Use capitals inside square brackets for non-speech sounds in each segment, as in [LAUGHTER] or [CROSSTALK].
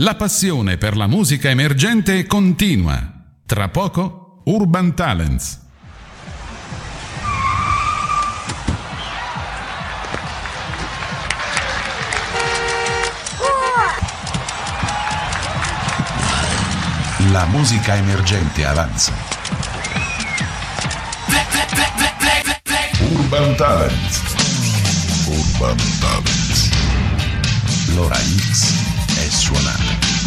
La passione per la musica emergente continua. Tra poco, Urban Talents. La musica emergente avanza. Urban Talents. Urban Talents. L'ora X è suonata.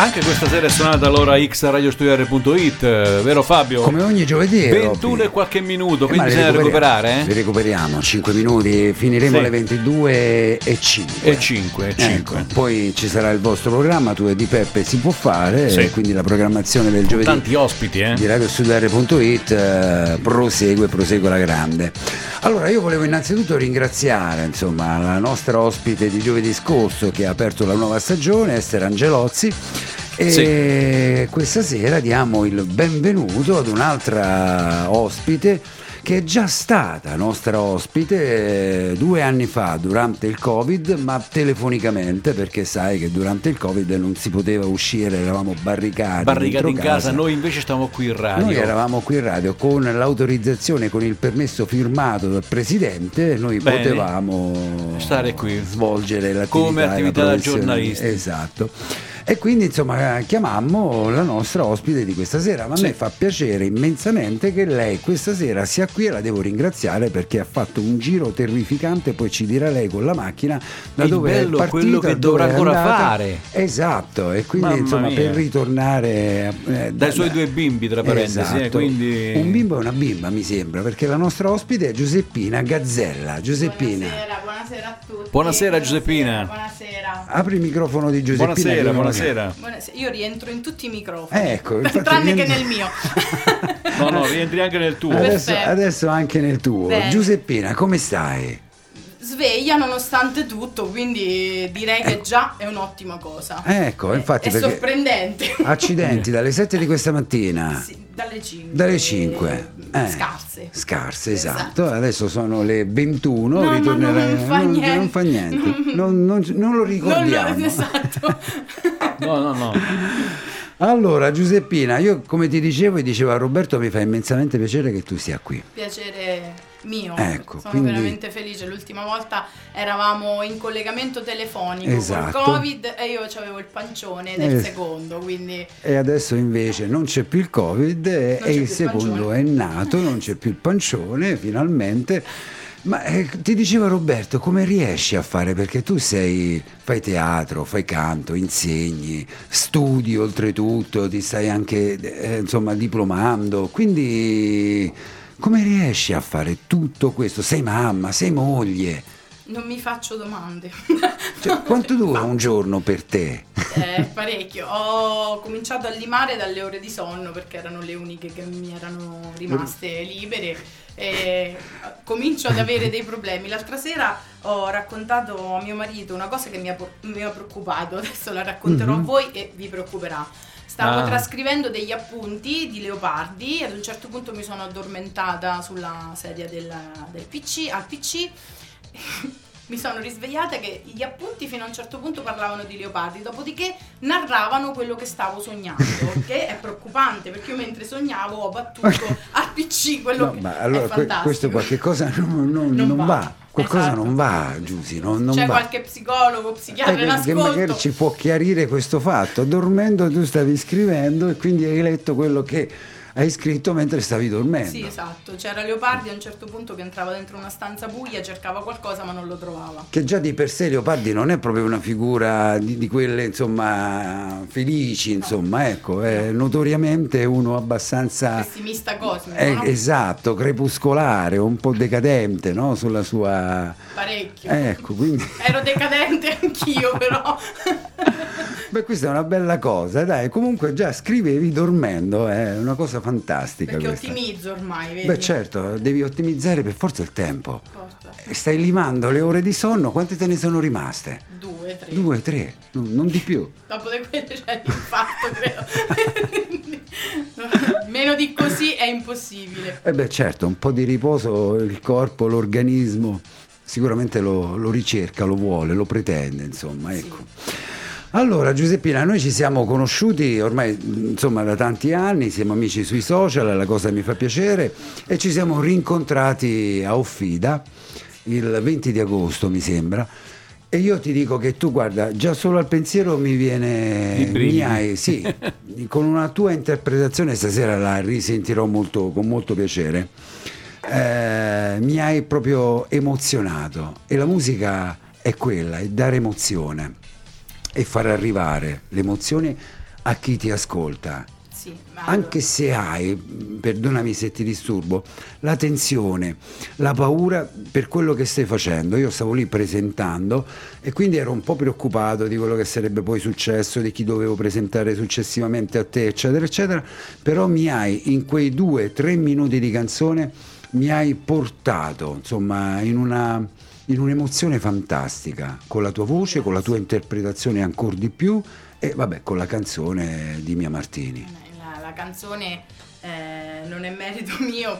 Anche questa sera è suonata l'ora X a radiostudiare.it, eh, vero Fabio? Come ogni giovedì. 21 e qualche minuto, Eh, quindi li bisogna recuperare, Li eh? recuperiamo, 5 minuti, finiremo Sì. alle 22 e 5. E 5, e 5. poi ci sarà il vostro programma, tu e di Peppe si può fare, Sì. quindi la programmazione del giovedì Tanti ospiti, eh? di radiostudiare.it eh, prosegue, prosegue la grande. Allora io volevo innanzitutto ringraziare insomma, la nostra ospite di giovedì scorso che ha aperto la nuova stagione, Esther Angelozzi. E questa sera diamo il benvenuto ad un'altra ospite che è già stata nostra ospite eh, due anni fa durante il Covid, ma telefonicamente perché sai che durante il Covid non si poteva uscire, eravamo barricati. Barricati in casa, noi invece stavamo qui in radio. noi eravamo qui in radio con l'autorizzazione, con il permesso firmato dal presidente, noi Bene. potevamo Stare qui. svolgere l'attività Come attività da giornalisti. Esatto. E quindi insomma chiamammo la nostra ospite di questa sera, ma a me Sì. fa piacere immensamente che lei questa sera sia qui e la devo ringraziare perché ha fatto un giro terrificante, poi ci dirà lei con la macchina da Il dove bello è partita, quello che dovrà ancora andata. fare. Esatto, e quindi Mamma insomma mia. per ritornare eh, Dai da- suoi due bimbi, tra parentesi, eh, Esatto. quindi... Un bimbo e una bimba mi sembra, perché la nostra ospite è Giuseppina Gazzella. Giuseppina, Buonasera, buonasera a tutti. Buonasera, Giuseppina. Buonasera. apri il microfono di Giuseppina. che Buonasera, buonasera. Buonasera. Io rientro in tutti i microfoni. Eh, ecco, [LAUGHS] tranne che rientro- nel mio. No, no, rientri anche nel tuo. Adesso, adesso anche nel tuo. Bene. Giuseppina, come stai? Sveglia nonostante tutto, quindi direi che già è un'ottima cosa. Ecco, infatti è sorprendente. Accidenti, dalle 7 di questa mattina. Sì, dalle 5. Dalle 5. Eh, Scarse. Scarse, esatto. Esatto. Adesso sono le 21. No, no, no, non fa niente. non fa niente. [LAUGHS] Non, non- non lo Non ricordiamo. lo, esatto. [LAUGHS] No, no, no. Allora, Giuseppina, io come ti dicevo e diceva Roberto, mi fa immensamente piacere che tu sia qui. Piacere mio. Ecco, Sono quindi- veramente felice. L'ultima volta eravamo in collegamento telefonico Esatto. col Covid e io avevo il pancione del Eh. secondo, quindi E adesso invece non c'è più il Covid e, e il il secondo pancione. è nato, non c'è più il pancione finalmente. Ma eh, ti diceva Roberto, come riesci a fare? Perché tu sei, fai teatro, fai canto, insegni, studi oltretutto, ti stai anche eh, insomma diplomando, quindi come riesci a fare tutto questo? Sei mamma, sei moglie. non mi faccio domande. Cioè, quanto [LAUGHS] dura un giorno per te? Eh, parecchio. Ho cominciato a limare dalle ore di sonno perché erano le uniche che mi erano rimaste libere. E comincio ad avere dei problemi. L'altra sera ho raccontato a mio marito una cosa che mi ha, mi ha preoccupato. Adesso la racconterò a voi e vi preoccuperà. Stavo Ah. trascrivendo degli appunti di Leopardi e ad un certo punto mi sono addormentata sulla sedia del, del PC, al PC. [LAUGHS] Mi sono risvegliata che gli appunti fino a un certo punto parlavano di leopardi, dopodiché narravano quello che stavo sognando, [LAUGHS] che è preoccupante perché io mentre sognavo ho battuto [LAUGHS] al PC quello No, che ma allora è fantastico. questo qualche cosa non, non- Non non va. va. Qualcosa Esatto. non va, Giusy, non, non C'è va. qualche psicologo, psichiatra Eh, che- magari ci può chiarire questo fatto. Dormendo tu stavi scrivendo e quindi hai letto quello che hai scritto mentre stavi dormendo. Sì, esatto. C'era Leopardi a un certo punto che entrava dentro una stanza buia, cercava qualcosa ma non lo trovava. Che già di per sé Leopardi non è proprio una figura di, di quelle insomma felici, insomma, ecco, è notoriamente uno abbastanza Pessimista cosmico, eh, no? esatto, crepuscolare, un po' decadente, no? Sulla sua Parecchio. Ecco, quindi [LAUGHS] Ero decadente anch'io, però. [LAUGHS] Beh, questa è una bella cosa, dai. Comunque già scrivevi dormendo, è una cosa fantastica Perché questa. ottimizzo ormai, vedi? Beh, certo, devi ottimizzare per forza il tempo. Forza. E Stai limando le ore di sonno, quante te ne sono rimaste? Due, tre. Due, tre, non non di più. Dopo di quelle c'è l'infarto, credo. [LAUGHS] Meno di così è impossibile. E beh, certo, un po' di riposo, il corpo, l'organismo sicuramente lo, lo ricerca, lo vuole, lo pretende, insomma, ecco. Allora Giuseppina, noi ci siamo conosciuti ormai insomma da tanti anni, siamo amici sui social, la cosa mi fa piacere e ci siamo rincontrati a Offida il 20 di agosto mi sembra. E io ti dico che tu guarda, già solo al pensiero mi viene mi hai, sì, [LAUGHS] con una tua interpretazione stasera la risentirò molto, con molto piacere. Eh, mi hai proprio emozionato e la musica è quella, è dare emozione e far arrivare le emozioni a chi ti ascolta. Sì, Anche se hai, perdonami se ti disturbo, la tensione, la paura per quello che stai facendo. Io stavo lì presentando e quindi ero un po' preoccupato di quello che sarebbe poi successo, di chi dovevo presentare successivamente a te, eccetera, eccetera. Però mi hai in quei due, tre minuti di canzone, mi hai portato, insomma, in una in un'emozione fantastica, con la tua voce, con la tua interpretazione ancora di più e vabbè con la canzone di Mia Martini. La, la canzone eh, non è merito [LAUGHS] mio,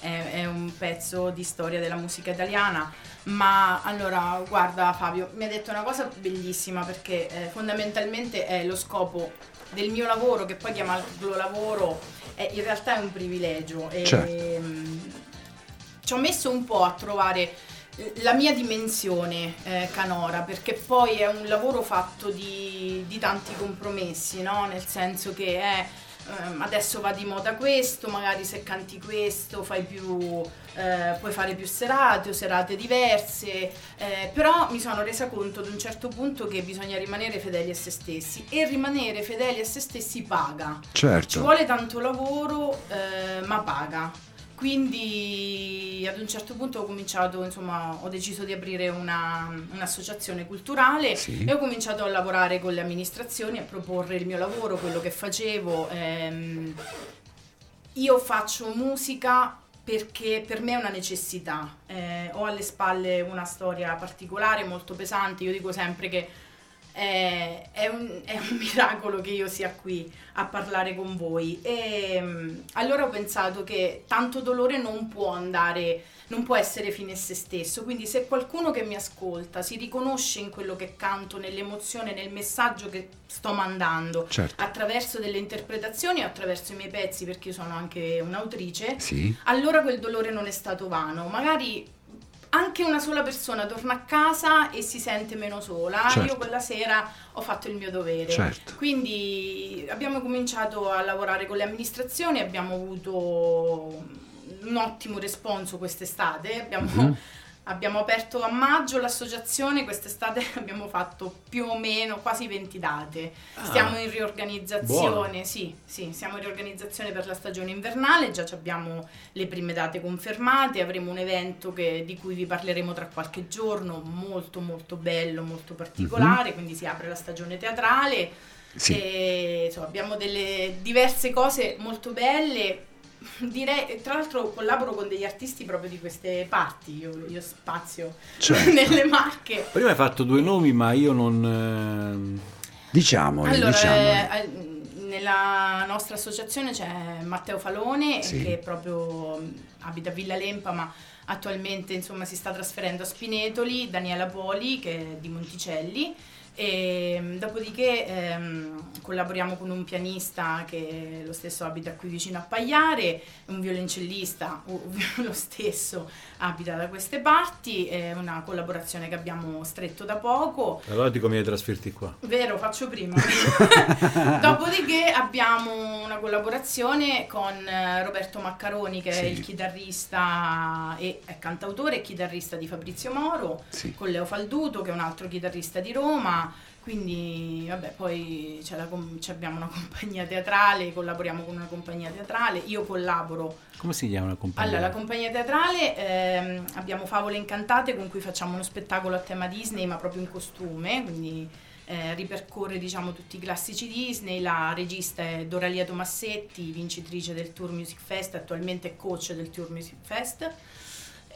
è, è un pezzo di storia della musica italiana, ma allora guarda Fabio, mi ha detto una cosa bellissima perché eh, fondamentalmente è lo scopo del mio lavoro, che poi chiamarlo lavoro è, in realtà è un privilegio. E, Certo. mm, ci ho messo un po' a trovare la mia dimensione eh, canora perché poi è un lavoro fatto di, di tanti compromessi no? nel senso che è ehm, adesso va di moda questo magari se canti questo fai più eh, puoi fare più serate o serate diverse eh, però mi sono resa conto ad un certo punto che bisogna rimanere fedeli a se stessi e rimanere fedeli a se stessi paga ci Certo. vuole tanto lavoro, eh, ma paga. Quindi ad un certo punto ho cominciato, insomma, ho deciso di aprire una- un'associazione culturale Sì. e ho cominciato a lavorare con le amministrazioni, a proporre il mio lavoro, quello che facevo. ehm. io faccio musica perché per me è una necessità. Eh, ho alle spalle una storia particolare, molto pesante. Io dico sempre che è, è un, è un [LAUGHS] miracolo che io sia qui a parlare con voi. E mm, allora ho pensato che tanto dolore non può andare, non può essere fine a se stesso. Quindi se qualcuno che mi ascolta si riconosce in quello che canto, nell'emozione, nel messaggio che sto mandando, Certo. attraverso delle interpretazioni o attraverso i miei pezzi, perché io sono anche un'autrice, Sì. allora quel dolore non è stato vano. Magari anche una sola persona torna a casa e si sente meno sola. Certo. Io quella sera ho fatto il mio dovere. Certo. Quindi abbiamo cominciato a lavorare con le amministrazioni, abbiamo avuto un ottimo responso quest'estate. Abbiamo, Mhm. Abbiamo aperto a maggio l'associazione, quest'estate [LAUGHS] abbiamo fatto più o meno quasi 20 date. Ah, Stiamo in riorganizzazione, sì, sì, siamo in riorganizzazione per la stagione invernale, già abbiamo le prime date confermate, avremo un evento che- di cui vi parleremo tra qualche giorno, molto molto bello, molto particolare, quindi si apre la stagione teatrale Sì. e insomma, abbiamo delle diverse cose molto belle. [LAUGHS] Direi, tra l'altro collaboro con degli artisti proprio di queste parti, io, io spazio Certo. [LAUGHS] nelle marche. Prima hai fatto due nomi, ma io non. Diciamoli, Allora, diciamoli. eh, eh, nella nostra associazione c'è Matteo Falone Sì. che proprio mh, abita a Villa Lempa ma attualmente insomma si sta trasferendo a Spinetoli, Daniela Poli che è di Monticelli e mh, dopodiché ehm, collaboriamo con un pianista che lo stesso abita qui vicino a Pagliare, un violoncellista ovvio [LAUGHS] lo stesso abita da queste parti, è una collaborazione che abbiamo stretto da poco. Allora mi hai trasferti qua. Vero, faccio prima. [LAUGHS] [LAUGHS] Dopodiché abbiamo una collaborazione con eh, Roberto Maccaroni che è Sì. il chitarrista e è cantautore e chitarrista di Fabrizio Moro, Sì. con Leo Falduto che è un altro chitarrista di Roma. Quindi, vabbè, poi c'è la com- abbiamo una [LAUGHS] compagnia teatrale, collaboriamo con una compagnia teatrale. Io collaboro Come si chiama la compagnia? allora, la compagnia teatrale ehm, abbiamo Favole Incantate con cui facciamo uno spettacolo a tema Disney, ma proprio in costume, quindi eh, ripercorre diciamo tutti i classici Disney. La regista è Doralia Tomassetti, vincitrice del Tour Music Fest, attualmente coach del Tour Music Fest.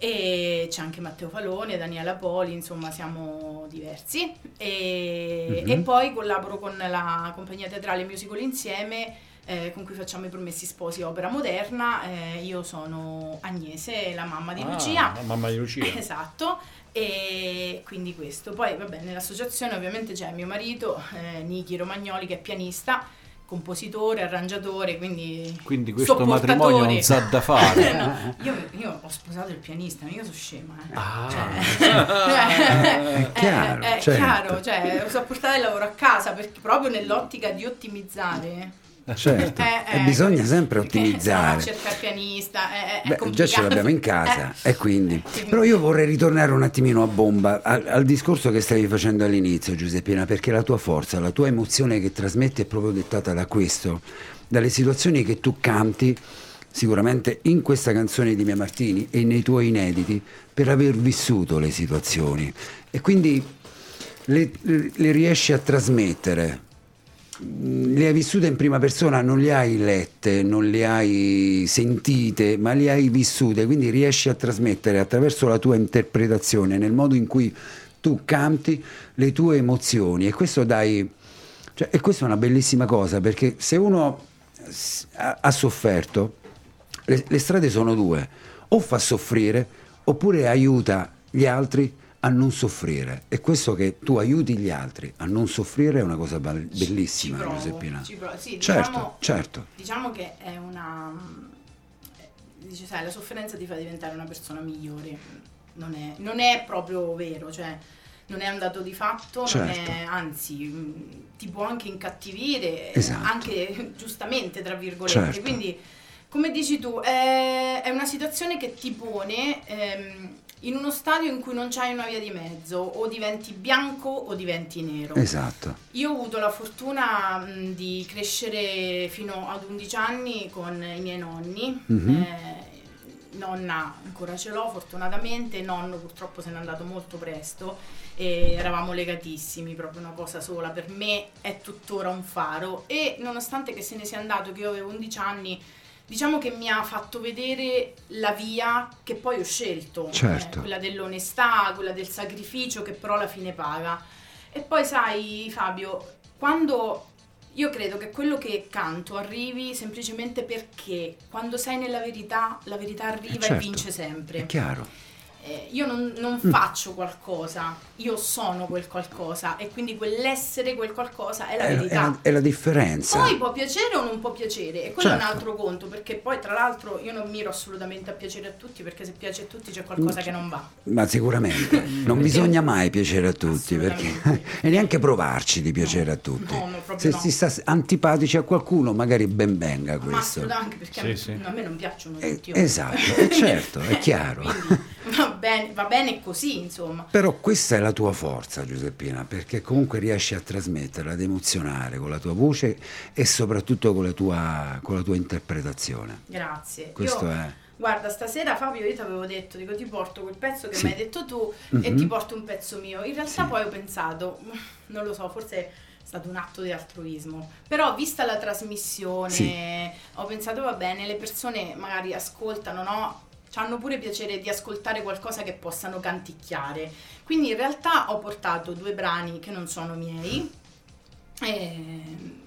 E c'è anche Matteo Falone, Daniela Poli, insomma siamo diversi. E, Mhm. e poi collaboro con la compagnia teatrale Musical Insieme eh, con cui facciamo i Promessi Sposi Opera Moderna. Eh, io sono Agnese, la mamma di Ah, Lucia. la mamma di Lucia. [LAUGHS] Esatto, e quindi questo. Poi, vabbè, nell'associazione ovviamente c'è mio marito, eh, Niki Romagnoli, che è pianista, compositore, arrangiatore, quindi... Quindi questo matrimonio non sa da fare. [LAUGHS] No, io, io ho sposato il pianista, mica sono scema. Eh. Ah. Cioè, È [LAUGHS] chiaro, è, è certo. chiaro, cioè, so portare il lavoro a casa perché proprio nell'ottica di ottimizzare. Certo, Eh, eh, bisogna sempre perché ottimizzare. no cercare pianista è, è Beh, già ce l'abbiamo in casa Eh. e quindi. Sì. Però io vorrei ritornare un attimino a bomba al, al discorso che stavi facendo all'inizio, Giuseppina, perché la tua forza, la tua emozione che trasmetti è proprio dettata da questo, dalle situazioni che tu canti, sicuramente in questa canzone di Mia Martini e nei tuoi inediti, per aver vissuto le situazioni. E quindi le, le riesci a trasmettere le hai vissute in prima persona, non le hai lette, non le hai sentite, ma le hai vissute, quindi riesci a trasmettere attraverso la tua interpretazione, nel modo in cui tu canti, le tue emozioni. E questo dai... Cioè, e questa è una bellissima cosa perché se uno ha sofferto, le, le strade sono due, o fa soffrire oppure aiuta gli altri a non soffrire. E questo che tu aiuti gli altri a non soffrire è una cosa bellissima, Ci provo, Giuseppina. ci provo. Sì, certo, diciamo- certo. Diciamo che è una... eh, Dice, sai, la sofferenza ti fa diventare una persona migliore. Non è, non è proprio vero, cioè non è un dato di fatto, Certo. è, anzi ti può anche incattivire, Esatto. anche [LAUGHS] giustamente, tra virgolette. Certo. Quindi, come dici tu, è, è una situazione che ti pone ehm, in uno stadio in cui non c'hai una via di mezzo, o diventi bianco o diventi nero. Esatto. Io ho avuto la fortuna mh, di crescere fino ad 11 anni con i miei nonni. Mhm. Eh, nonna ancora ce l'ho fortunatamente, nonno purtroppo se n'è andato molto presto e eravamo legatissimi, proprio una cosa sola. Per me è tuttora un faro e nonostante che se ne sia andato, che io avevo 11 anni, diciamo che mi ha fatto vedere la via che poi ho scelto, Certo. eh, quella dell'onestà, quella del sacrificio che però alla fine paga. E poi sai Fabio, quando io credo che quello che canto arrivi semplicemente perché quando sei nella verità, la verità arriva certo, e vince sempre. È chiaro. Eh, io non, non Mm. faccio qualcosa, io sono quel qualcosa e quindi quell'essere quel qualcosa è la È, è verità. la, è la differenza. Poi può piacere o non può piacere, e quello è un Certo. altro conto, perché poi tra l'altro io non miro assolutamente a piacere a tutti, perché se piace a tutti c'è qualcosa che non va. Ma sicuramente [LAUGHS] non bisogna mai piacere a tutti perché, [LAUGHS] e neanche provarci di piacere a tutti. No, no, Se no. si sta antipatici a qualcuno, magari ben venga Ma questo. assolutamente, perché a, Sì, me, sì. a me non piacciono Eh, tutti. esatto, eh, certo, è [LAUGHS] chiaro. Quindi bene, va bene così, insomma. Però questa è la tua forza, Giuseppina, perché comunque riesci a trasmetterla, ad emozionare con la tua voce e soprattutto con la tua, con la tua interpretazione. Grazie. Questo Io- è. Guarda, stasera Fabio io ti avevo detto, dico ti porto quel pezzo che Sì. mi hai detto tu e Mhm. ti porto un pezzo mio. In realtà Sì. poi ho pensato, [LAUGHS] non lo so, forse è stato un atto di altruismo, però vista la trasmissione Sì. ho pensato va bene, le persone magari ascoltano, no? Hanno pure piacere di ascoltare qualcosa che possano canticchiare. Quindi in realtà ho portato due brani che non sono miei, eh,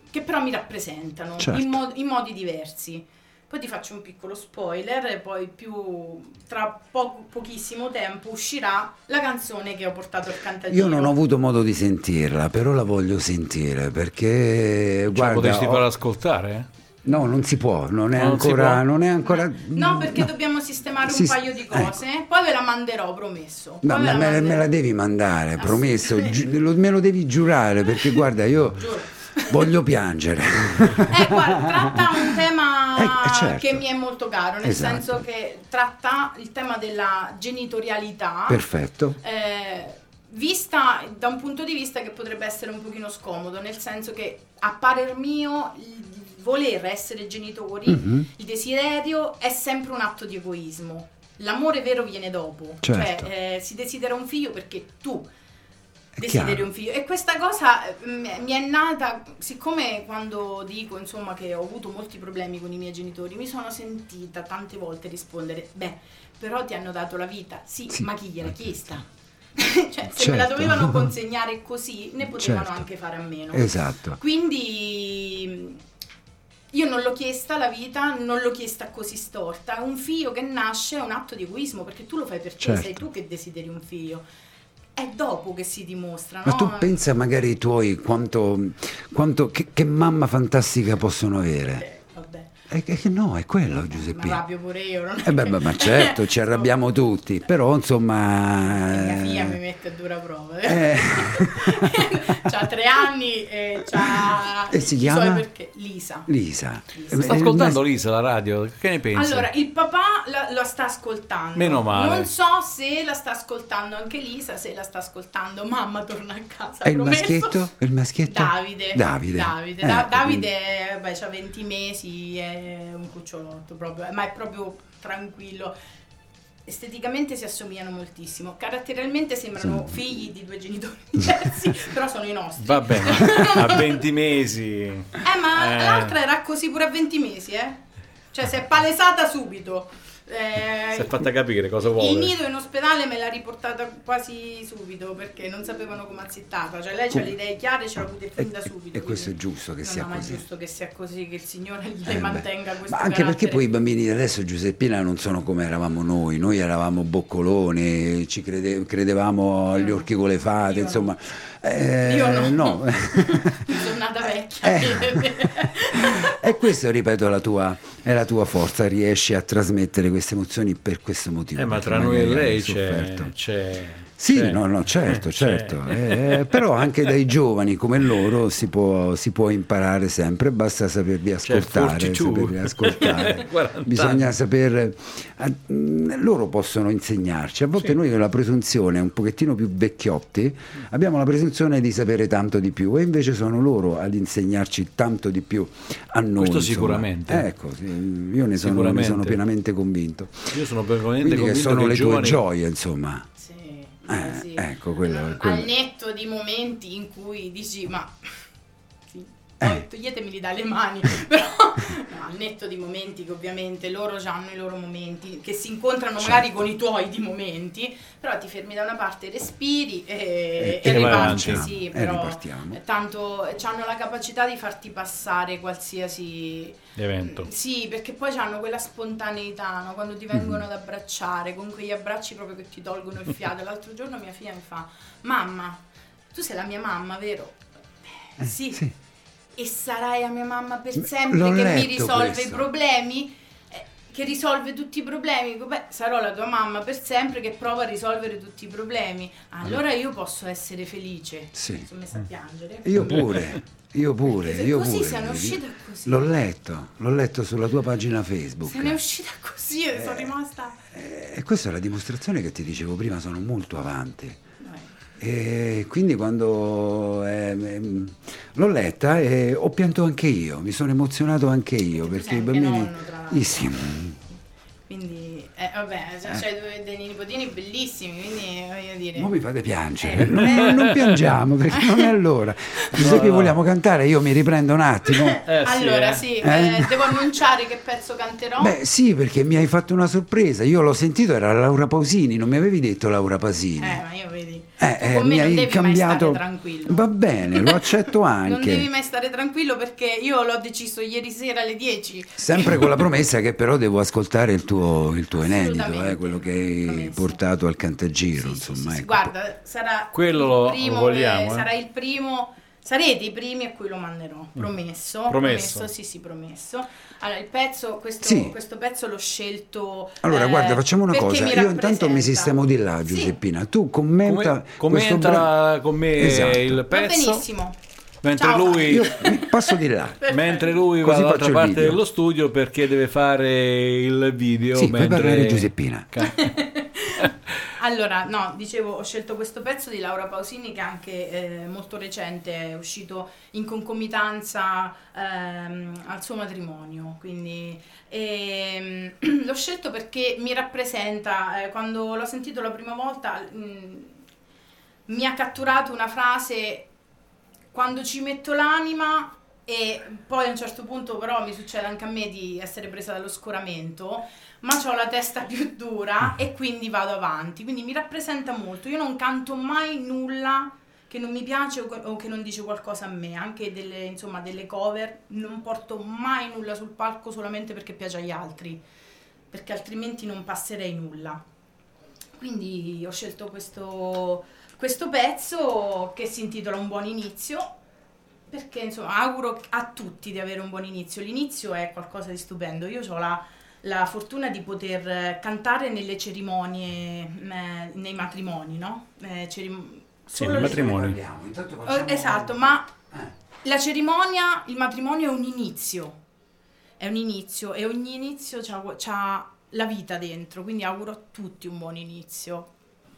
che però mi rappresentano Certo. in, mo- in modi diversi. Poi ti faccio un piccolo spoiler e poi più tra po- pochissimo tempo uscirà la canzone che ho portato al cantagiro. Io non ho avuto modo di sentirla, però la voglio sentire perché la guarda, potresti ho- far ascoltare? eh? No, non si può, non è Non si ancora, può? non è ancora No, perché dobbiamo sistemare un Sis- paio di ecco. cose, poi ve la manderò, promesso. No, ma la me, me manderò. la devi mandare, promesso, [LAUGHS] gi- lo- me lo devi giurare perché guarda, io [LAUGHS] voglio piangere. [LAUGHS] Eh, guarda, tratta un tema Eh, eh, certo. che mi è molto caro, nel Esatto. senso che tratta il tema della genitorialità. Perfetto. eh, vista da un punto di vista che potrebbe essere un pochino scomodo, nel senso che a parer mio il voler essere genitori, Mhm. il desiderio è sempre un atto di egoismo. L'amore vero viene dopo, Certo. cioè eh, si desidera un figlio perché tu desideri un figlio e questa cosa eh, mi è nata siccome quando dico insomma che ho avuto molti problemi con i miei genitori mi sono sentita tante volte rispondere beh però ti hanno dato la vita sì, Sì. ma chi gliel'ha chiesta [LAUGHS] cioè se me la Certo. dovevano consegnare così ne potevano Certo. anche fare a meno Esatto. quindi io non l'ho chiesta la vita, non l'ho chiesta così storta. Un figlio che nasce è un atto di egoismo perché tu lo fai per te, Certo. sei tu che desideri un figlio. È dopo che si dimostra, Ma no? tu pensa magari i tuoi quanto, quanto che, che mamma fantastica possono avere? Eh, E che, no, è quello mi Giuseppino. arrabbio pure io. Non è Eh beh, beh, ma certo, ci [LAUGHS] arrabbiamo tutti, però insomma... Mia figlia eh, mi mette a dura prova. eh, [LAUGHS] c'ha tre anni e c'ha... E si chiama? suoi perché- Lisa. Lisa. Lisa. Sta Eh, ascoltando ma- Lisa la radio? Che ne pensi? Allora, il papà la, lo sta ascoltando. Meno male. Non so se la sta ascoltando anche Lisa, se la sta ascoltando. Mamma torna a casa. E il promesso. maschietto? Il maschietto? Davide. Davide. Davide, Eh, Da- Davide beh, ha 20 mesi, è un cucciolotto proprio, ma è proprio tranquillo. Esteticamente si assomigliano moltissimo, caratterialmente sembrano figli di due genitori [LAUGHS] diversi, però sono i nostri. Va bene, a 20 mesi. Eh, ma Eh. l'altra era così pure a 20 mesi, eh? Cioè, si è palesata subito. Eh, Si è fatta capire cosa il vuole. nido in ospedale me l'ha riportata quasi subito perché non sapevano come azzittata. Cioè, lei ha le idee chiare, ce l'ha avute fin da subito. e questo è giusto che No, sia no, ma così. è giusto che sia così, che il Signore gli Eh, beh. mantenga questo Ma anche perché carattere. poi i bambini di adesso, Giuseppina, non sono come eravamo noi. Noi eravamo boccoloni, ci crede- credevamo agli orchi con le fate, Io no. Eh, Io no. no. [LAUGHS] sono nata vecchia. [LAUGHS] e questo, ripeto, è la, tua, è la tua forza, riesci a trasmettere queste emozioni per questo motivo. Eh, ma tra noi e lei c'è, c'è. Sì, c'è. no, no, certo, Eh, certo. c'è. Eh, però anche dai [LAUGHS] giovani come loro si può, si può imparare sempre, basta sapervi C'è ascoltare. sapervi ascoltare. [LAUGHS] 40 Bisogna anni. saper. eh, mh, loro possono insegnarci. A volte Sì. noi con la presunzione, un pochettino più vecchiotti, abbiamo la presunzione di sapere tanto di più, e invece sono loro ad insegnarci tanto di più a noi. Questo insomma. sicuramente. Ecco, io ne sono, ne sono pienamente convinto. Io sono pienamente Quindi che convinto sono che le i tue giovani... gioie, insomma. Eh, ecco, quello- Al quello. netto di momenti in cui dici, ma. Poi toglietemeli dalle mani, [LAUGHS] però no, al netto di momenti che ovviamente loro hanno i loro momenti, che si incontrano Certo. magari con i tuoi di momenti, però ti fermi da una parte, respiri e, E- e e vai riparti, sì, E però ripartiamo. eh, tanto hanno la capacità di farti passare qualsiasi Evento. sì, perché poi hanno quella spontaneità, no? quando ti vengono ad abbracciare, con quegli abbracci proprio che ti tolgono il fiato. [LAUGHS] L'altro giorno mia figlia mi fa, mamma, tu sei la mia mamma, vero? Eh, sì. sì. E sarai la mia mamma per L'ho sempre che mi risolve questo. i problemi? Eh, Che risolve tutti i problemi? Beh, sarò la tua mamma per sempre che prova a risolvere tutti i problemi. Allora io posso essere felice. Sì. Sono messa a piangere. Io pure, io pure, io così pure. è uscita così. L'ho letto, l'ho letto sulla tua pagina Facebook. Se ne è uscita così e sono rimasta... Eh, E questa è la dimostrazione che ti dicevo prima, sono molto avanti. E quindi quando ehm, l'ho letta e ho pianto anche io, mi sono emozionato anche io perché i bambini... nonno, sì, Quindi, eh, vabbè, cioè, c'hai due, dei nipotini bellissimi, quindi voglio dire... Non mi fate piangere, Eh, non, eh. non- non piangiamo perché non è l'ora. Giuseppe, no. vogliamo cantare? Io mi riprendo un attimo. [LAUGHS] Eh, sì, allora, eh. sì, Eh? eh, devo annunciare che pezzo canterò. Beh, sì, perché mi hai fatto una sorpresa. Io l'ho sentito, era Laura Pausini, non mi avevi detto Laura Pasini. Eh, ma io vedi. Eh, eh, con me mi non hai devi cambiato. mai stare tranquillo. Va bene, lo accetto [LAUGHS] anche. Non devi mai stare tranquillo perché io l'ho deciso ieri sera alle 10. Sempre con la [LAUGHS] promessa che però devo ascoltare il tuo, il tuo inedito, eh, quello che hai Promesso. portato al cantagiro, Sì, sì, insomma. sì, sì. ecco. Guarda, sarà Quello lo- il primo lo vogliamo, che- eh. sarà il primo sarete i primi a cui lo manderò, promesso. Promesso. Sì, sì, promesso. Allora, il pezzo, questo, Sì. questo pezzo l'ho scelto. Allora, eh, guarda, facciamo una cosa. Io intanto mi sistemo di là, Sì, Giuseppina. Tu commenta, Come- questo bra- con me Esatto. il Va pezzo. benissimo. Mentre Ciao, lui, Io passo di là. Mentre lui va dall'altra parte dello studio perché deve fare il video. Sì, mentre... parlare Giuseppina. Ca- [LAUGHS] [LAUGHS] Allora, no, dicevo, ho scelto questo pezzo di Laura Pausini che anche eh, molto recente è uscito in concomitanza ehm, al suo matrimonio, quindi ehm, [CLEARS THROAT] l'ho scelto perché mi rappresenta, eh, quando l'ho sentito la prima volta mh, mi ha catturato una frase, quando ci metto l'anima e poi a un certo punto però mi succede anche a me di essere presa dallo scoramento, ma ho la testa più dura e quindi vado avanti, quindi mi rappresenta molto. Io non canto mai nulla che non mi piace o, o che non dice qualcosa a me, anche delle, insomma, delle cover, non porto mai nulla sul palco solamente perché piace agli altri, perché altrimenti non passerei nulla. Quindi ho scelto questo, questo pezzo che si intitola Un buon inizio, perché insomma auguro a tutti di avere un buon inizio. L'inizio è qualcosa di stupendo. Io ho la, la fortuna di poter cantare nelle cerimonie, eh, nei matrimoni, no? Eh, cerim- Sì, solo nei le- matrimoni. Parliamo, intanto eh, facciamo- esatto, ma Eh. la cerimonia, il matrimonio è un inizio, è un inizio e ogni inizio ha la vita dentro, quindi auguro a tutti un buon inizio.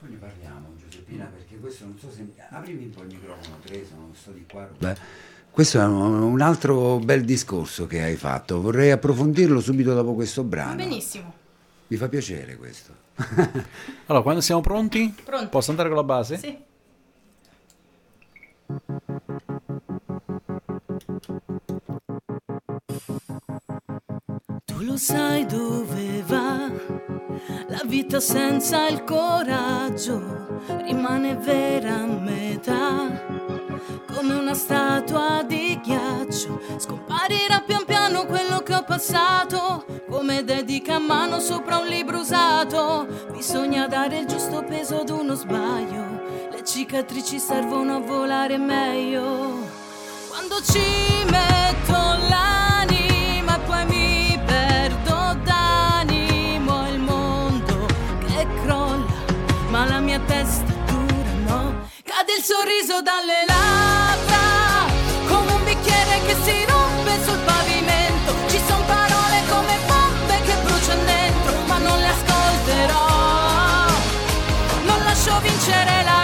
Poi ne parliamo Giuseppina perché questo non so se... Aprimi un po' il microfono Teresa, non sto di qua. Beh, questo è un altro bel discorso che hai fatto, vorrei approfondirlo subito dopo questo brano. benissimo, Mi fa piacere questo. [LAUGHS] Allora, quando siamo pronti? Pronti. Posso andare con la base? sì. Tu lo sai dove va la vita senza il coraggio, rimane vera a metà, come una statua di ghiaccio, scomparirà pian piano quello che ho passato, come dedica a mano sopra un libro usato, bisogna dare il giusto peso ad uno sbaglio, le cicatrici servono a volare meglio. Quando ci metto l'anima mia testa dura no. Cade il sorriso dalle labbra, come un bicchiere che si rompe sul pavimento. Ci sono parole come bombe che bruciano dentro, ma non le ascolterò. Non lascio vincere la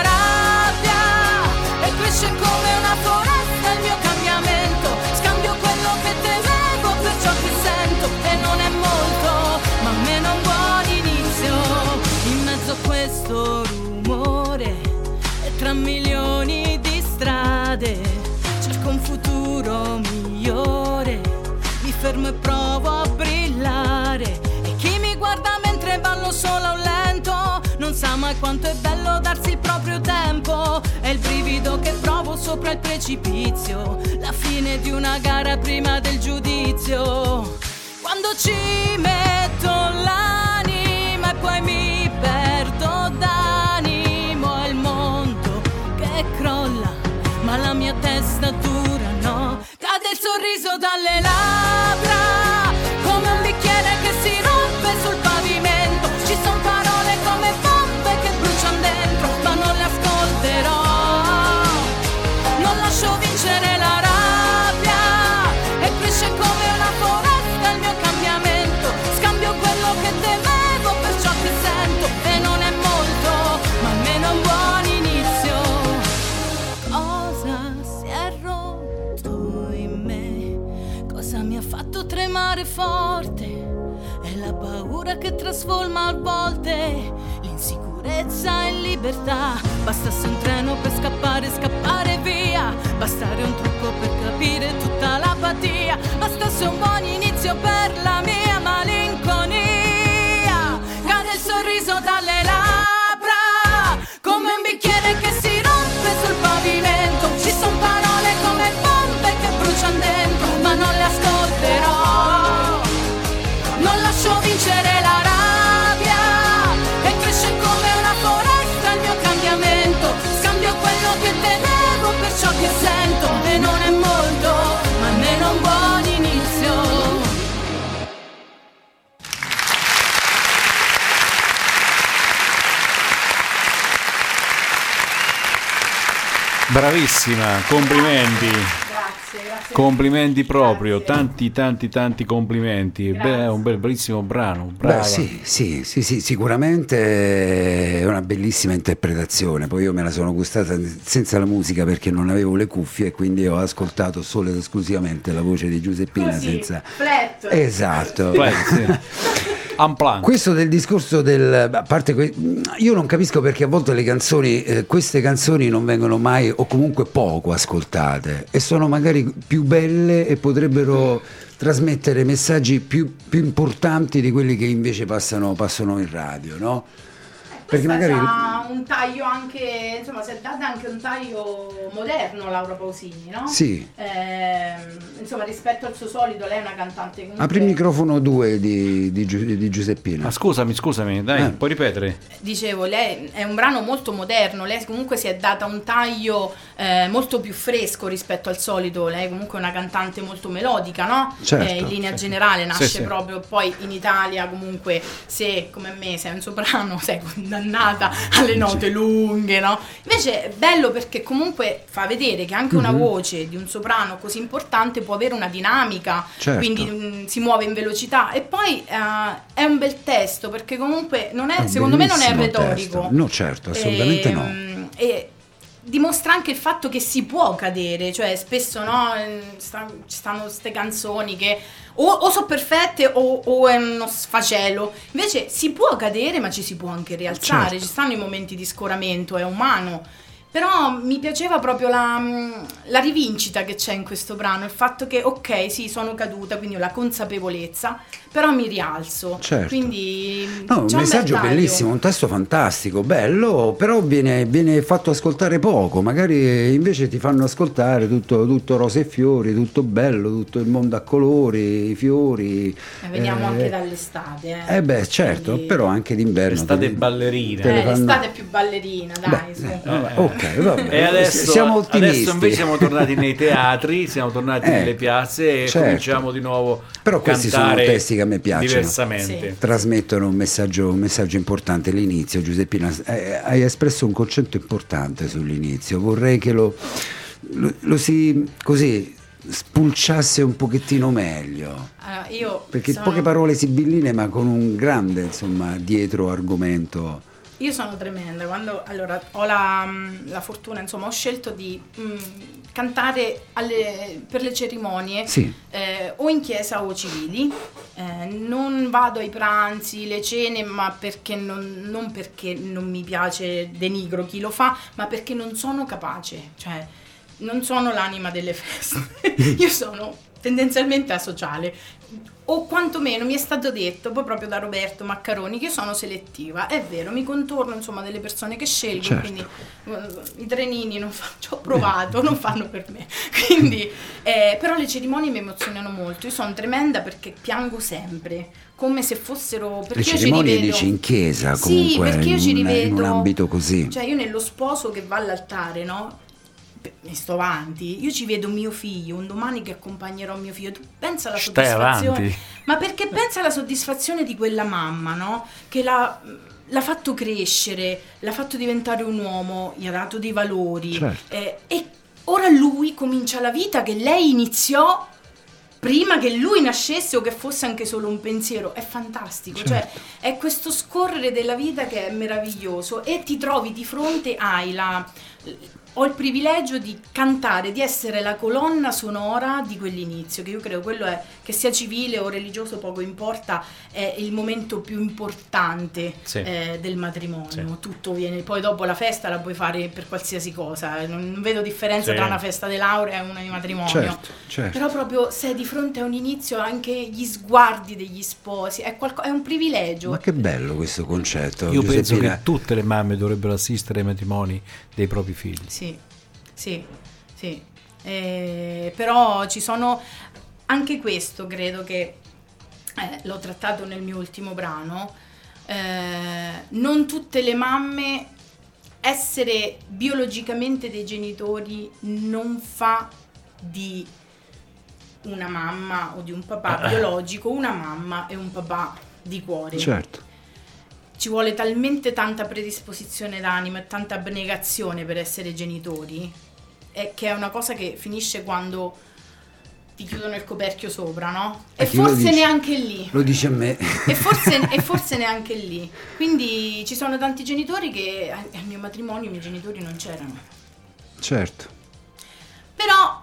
quanto è bello darsi il proprio tempo. È il brivido che provo sopra il precipizio, la fine di una gara prima del giudizio. Quando ci metto l'anima e poi mi perdo d'animo, è il mondo che crolla, ma la mia testa dura no. Cade il sorriso dalle labbra, che trasforma a volte l'insicurezza in libertà. Bastasse un treno per scappare, scappare via. Bastare un trucco per capire tutta l'apatia. Bastasse un buon inizio per la mia malinconia. Cade il sorriso dalle Bravissima, complimenti. Grazie, grazie. Complimenti proprio, Grazie. tanti tanti tanti complimenti. Grazie. Beh, è un bel, bellissimo brano, brava. Beh, sì, sì, sì, sì, sicuramente è una bellissima interpretazione. Poi io me la sono gustata senza la musica perché non avevo le cuffie e quindi ho ascoltato solo ed esclusivamente la voce di Giuseppina Così, senza... flat. Esatto. Sì. [LAUGHS] Unplugged. Questo del discorso del... A parte que- io non capisco perché a volte le canzoni, eh, queste canzoni non vengono mai o comunque poco ascoltate e sono magari più belle e potrebbero trasmettere messaggi più, più importanti di quelli che invece passano, passano in radio, no? Perché magari ha un taglio anche, insomma, si è data anche un taglio moderno Laura Pausini, no? Sì. Ehm, insomma, rispetto al suo solito, lei è una cantante comunque... apri il microfono 2 di, di, di Giuseppina. Ma scusami, scusami, dai, Eh. puoi ripetere? Dicevo, lei è un brano molto moderno, lei comunque si è data un taglio eh, molto più fresco rispetto al solito, lei comunque è una cantante molto melodica, no? Certo, Eh, in linea sì. generale nasce Sì, sì. proprio poi in Italia comunque se come me sei un soprano [LAUGHS] sei condannata alle note lunghe, no? Invece è bello perché comunque fa vedere che anche Mhm. una voce di un soprano così importante può avere una dinamica, Certo. quindi mm, si muove in velocità e poi eh, è un bel testo perché comunque non è, È secondo me non è retorico. testo. No, certo, assolutamente no. Ehm, E dimostra anche il fatto che si può cadere, cioè spesso no, eh, sta- ci stanno queste canzoni che o, o sono perfette o, o è uno sfacelo. Invece si può cadere, ma ci si può anche rialzare. Certo. Ci stanno i momenti di scoramento, è umano. Però mi piaceva proprio la, mm, la rivincita che c'è in questo brano, il fatto che ok, sì, sono caduta, quindi ho la consapevolezza, però mi rialzo. Certo. Quindi No, un messaggio taglio. bellissimo, un testo fantastico, bello, però viene, viene fatto ascoltare poco, magari invece ti fanno ascoltare tutto, tutto rose e fiori, tutto bello, tutto il mondo a colori, i fiori. Eh, veniamo eh, anche dall'estate. Eh, Eh beh, certo, Quindi- però anche d'inverno. L'estate te- ballerina. Eh, fanno- l'estate è più ballerina, dai. Beh, su. Eh, vabbè. E adesso, siamo ottimisti. adesso invece siamo tornati nei teatri, siamo tornati Eh, nelle piazze e certo. cominciamo di nuovo Però a questi sono testi che a me piacciono. diversamente. Sì. trasmettono un messaggio, un messaggio importante all'inizio. Giuseppina, eh, hai espresso un concetto importante sull'inizio. Vorrei che lo, lo- lo si così spulciasse un pochettino meglio. Allora, io Perché sono, poche parole sibilline, ma con un grande insomma dietro argomento. Io sono tremenda. Quando allora ho la, mm, la fortuna, insomma, ho scelto di mm, cantare alle- per le cerimonie Sì, eh, o in chiesa o civili. Eh, non vado ai pranzi, le cene, ma perché non, non perché non mi piace, denigro chi lo fa, ma perché non sono capace. Cioè, non sono l'anima delle feste. [LAUGHS] Io sono tendenzialmente asociale. O quantomeno mi è stato detto, poi proprio da Roberto Maccaroni, che io sono selettiva. È vero, mi contorno insomma delle persone che scelgo, Certo. quindi eh, i trenini non fa- ci ho provato, non fanno per me. [LAUGHS] Quindi, eh, però le cerimonie mi emozionano molto. Io sono tremenda perché piango sempre, come se fossero... Perché le cerimonie rivedo- dici in chiesa Sì, comunque, perché io in, ci un, in rivedo... un ambito così. Cioè io nello sposo che va all'altare, no? Mi sto avanti, io ci vedo mio figlio, un domani che accompagnerò mio figlio. Tu pensa alla Stai soddisfazione. avanti. Ma perché pensa alla soddisfazione di quella mamma, no? Che l'ha, l'ha fatto crescere, l'ha fatto diventare un uomo, gli ha dato dei valori. Certo. eh, e ora lui comincia la vita che lei iniziò prima che lui nascesse o che fosse anche solo un pensiero. È fantastico. Certo. Cioè, è questo scorrere della vita che è meraviglioso e ti trovi di fronte, hai la... Ho il privilegio di cantare, di essere la colonna sonora di quell'inizio, che io credo quello è, che sia civile o religioso, poco importa, è il momento più importante Sì. eh, del matrimonio. Sì. Tutto viene, poi dopo la festa la puoi fare per qualsiasi cosa, non, non vedo differenza Sì. tra una festa di laurea e una di matrimonio. Certo, certo. Però proprio sei di fronte a un inizio, anche gli sguardi degli sposi, è, qualco- è un privilegio. Ma che bello questo concetto. Io penso Giuseppina. che tutte le mamme dovrebbero assistere ai matrimoni dei propri figli. Sì, sì. Eh, però ci sono anche questo, credo che eh, l'ho trattato nel mio ultimo brano. eh, non tutte le mamme essere biologicamente dei genitori non fa di una mamma o di un papà biologico una mamma e un papà di cuore Certo. ci vuole talmente tanta predisposizione d'animo e tanta abnegazione per essere genitori, è che è una cosa che finisce quando ti chiudono il coperchio sopra, no? E E lo forse dice? neanche lì. Lo dice a me. E forse, e [LAUGHS] forse neanche lì. Quindi ci sono tanti genitori che al mio matrimonio i miei genitori non c'erano. certo. Però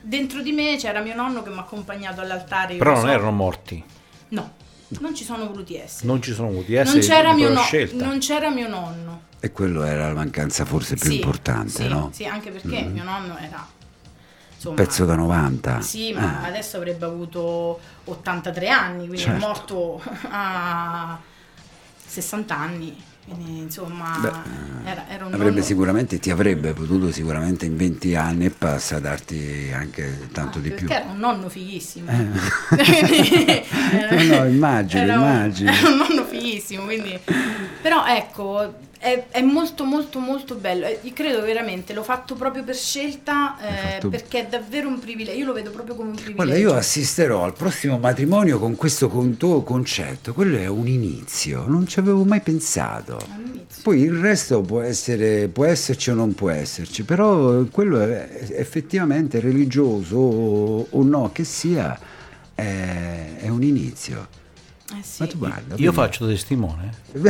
dentro di me c'era mio nonno che mi ha accompagnato all'altare. Però non so. erano morti, No, non ci sono voluti essere. non ci sono voluti non essere c'era, di mio no- scelta. non c'era mio nonno. E quello era la mancanza forse più Sì, importante, sì, no? Sì, anche perché Mm. mio nonno era insomma, Pezzo da 90. Sì, ma Ah, adesso avrebbe avuto 83 anni, quindi Certo. è morto [LAUGHS] a 60 anni. Quindi insomma Beh, era, era un Avrebbe sicuramente, ti avrebbe potuto sicuramente in 20 anni e passa darti anche tanto di più. Perché era un nonno fighissimo. Eh. [LAUGHS] No, immagino, Era un- immagino. Era un nonno fighissimo, quindi... Però ecco, è, è molto molto molto bello. Io credo veramente, l'ho fatto proprio per scelta, eh, fatto- perché è davvero un privilegio. Io lo vedo proprio come un privilegio. Guarda, io assisterò al prossimo matrimonio con questo con tuo concetto, quello è un inizio, non ci avevo mai pensato. Poi il resto può, essere, può esserci o non può esserci, però quello è effettivamente religioso o, o no che sia, è, è un inizio. Eh sì. Ma tu guarda. Io quindi- faccio testimone. [LAUGHS]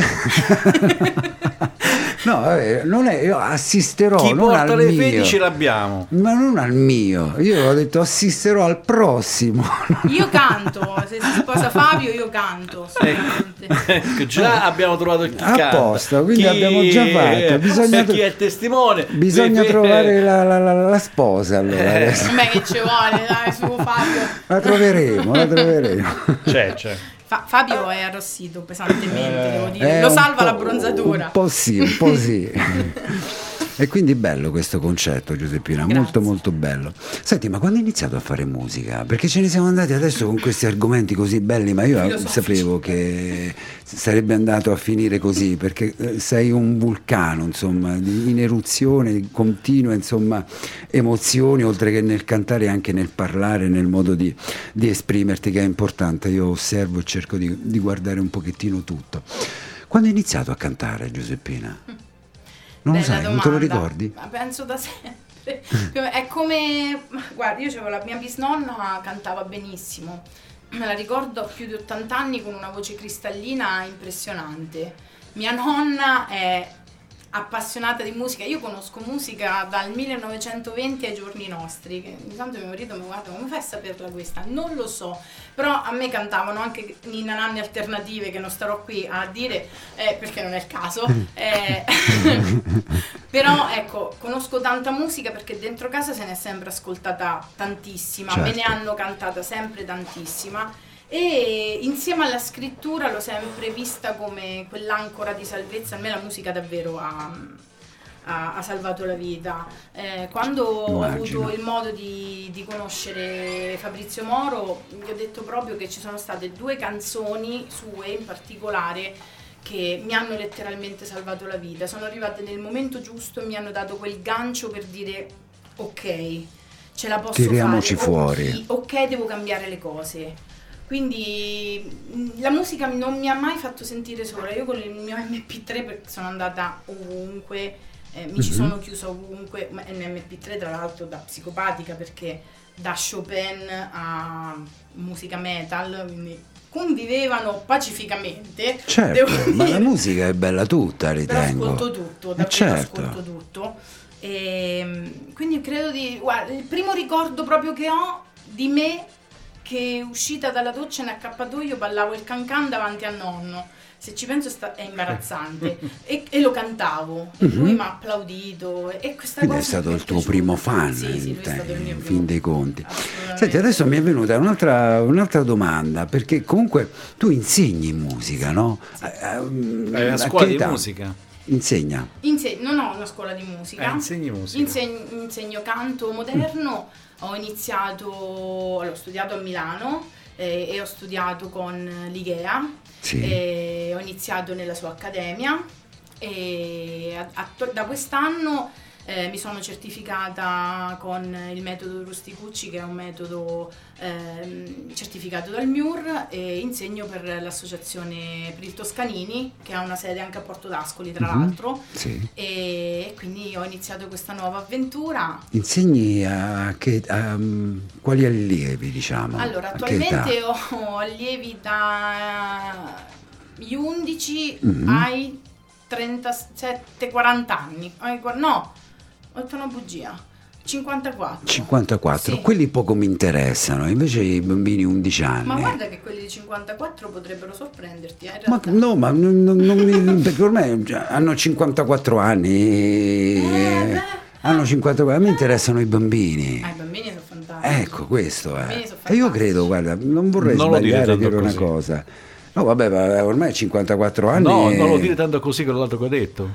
no, vabbè, non è, io assisterò Chi non porta al le mio. fedi ce l'abbiamo. Ma non al mio, io ho detto assisterò al prossimo. [LAUGHS] Io canto, se si sposa Fabio io canto. assolutamente. Ecco, già abbiamo trovato chi A canta. posto, quindi Chi- abbiamo già fatto. Bisogna- chi è il testimone. Bisogna trovare la, la- la- la sposa allora. Eh. che ci vuole, dai, su Fabio. La troveremo, la troveremo. C'è, c'è. Fa- Fabio è arrossito pesantemente, devo dire. Eh, Lo salva po'- la bronzatura. Un po' sì, un po' sì. [LAUGHS] E quindi bello questo concetto, Giuseppina, Grazie. molto molto bello. Senti, ma quando hai iniziato a fare musica? Perché ce ne siamo andati adesso con questi argomenti così belli, ma io sapevo che sarebbe andato a finire così, perché eh, sei un vulcano, insomma, in eruzione continua, insomma, emozioni, oltre che nel cantare anche nel parlare, nel modo di, di esprimerti, che è importante. Io osservo e cerco di, di guardare un pochettino tutto. Quando hai iniziato a cantare, Giuseppina? Non lo sai, non te lo domanda. ricordi? Ma penso da sempre. È come, guarda, io avevo la mia bisnonna cantava benissimo. Me la ricordo a più di 80 anni con una voce cristallina impressionante. Mia nonna è appassionata di musica. Io conosco musica dal 1920 ai giorni nostri. Che ogni tanto mio marito mi guarda, come fai a saperla questa? Non lo so. Però a me cantavano anche Nina Nanni alternative che non starò qui a dire eh, perché non è il caso. [LAUGHS] Eh, [LAUGHS] però ecco, conosco tanta musica perché dentro casa se ne è sempre ascoltata tantissima, me ne Certo. hanno cantata sempre tantissima e insieme alla scrittura l'ho sempre vista come quell'ancora di salvezza, a me la musica davvero ha, ha- ha salvato la vita. Eh, quando ho Immagino. avuto il modo di, di conoscere Fabrizio Moro, gli ho detto proprio che ci sono state due canzoni sue in particolare che mi hanno letteralmente salvato la vita. Sono arrivate nel momento giusto e mi hanno dato quel gancio per dire ok, ce la posso Tiriamoci fare. fuori. Ok, ok, devo cambiare le cose. Quindi mh, la musica non mi ha mai fatto sentire sola. Io con il mio MP3 perché sono andata ovunque, eh, mi ci Mhm. sono chiusa ovunque, ma in MP3 tra l'altro da psicopatica perché da Chopin a musica metal, quindi convivevano pacificamente. Certo, ma la musica è bella tutta, ritengo. ascolto tutto, Eh, davvero certo. ascolto tutto. E, quindi credo di... Guarda, il primo ricordo proprio che ho di me che uscita dalla doccia in accappatoio ballavo il cancan davanti a nonno. Se ci penso sta- è imbarazzante. [LAUGHS] e, e lo cantavo. E lui Mhm. mi ha applaudito. E questa Quindi cosa è stato il tuo primo fan, Sì, sì, stato te- mio in primo fin dei conti. Senti, adesso mi è venuta un'altra, un'altra domanda, perché comunque tu insegni musica, no? Eh, ehm, È una a scuola che di età? musica. Insegna. Inse- non ho una scuola di musica. Eh, insegni musica. Insegno, insegno canto moderno, ho iniziato, allora, ho studiato a Milano eh, e ho studiato con l'Igea, Sì. ho iniziato nella sua accademia e a- atto- da quest'anno eh, mi sono certificata con il metodo Rusticucci che è un metodo ehm, certificato dal MIUR e insegno per l'associazione per il Toscanini che ha una sede anche a Porto d'Ascoli tra Mhm. l'altro Sì. e quindi ho iniziato questa nuova avventura. Insegni a che, a, um, quali allievi, diciamo? Allora, attualmente ho allievi dagli 11 Mhm. ai 37-40 anni. No, detto una bugia. 54. 54, Sì. quelli poco mi interessano, invece i bambini 11 anni. Ma guarda che quelli di 54 potrebbero sorprenderti. eh, Ma no, ma non, non- non mi, perché ormai hanno 54 anni. Eh, beh. hanno 54 a me interessano i bambini. Ah, i bambini sono fantastici. Ecco, questo è. E io credo, guarda, non vorrei Non sbagliare a dire una così. cosa. No, vabbè, ma ormai ha 54 anni. No, e- non lo dire tanto così con l'altro che ha detto.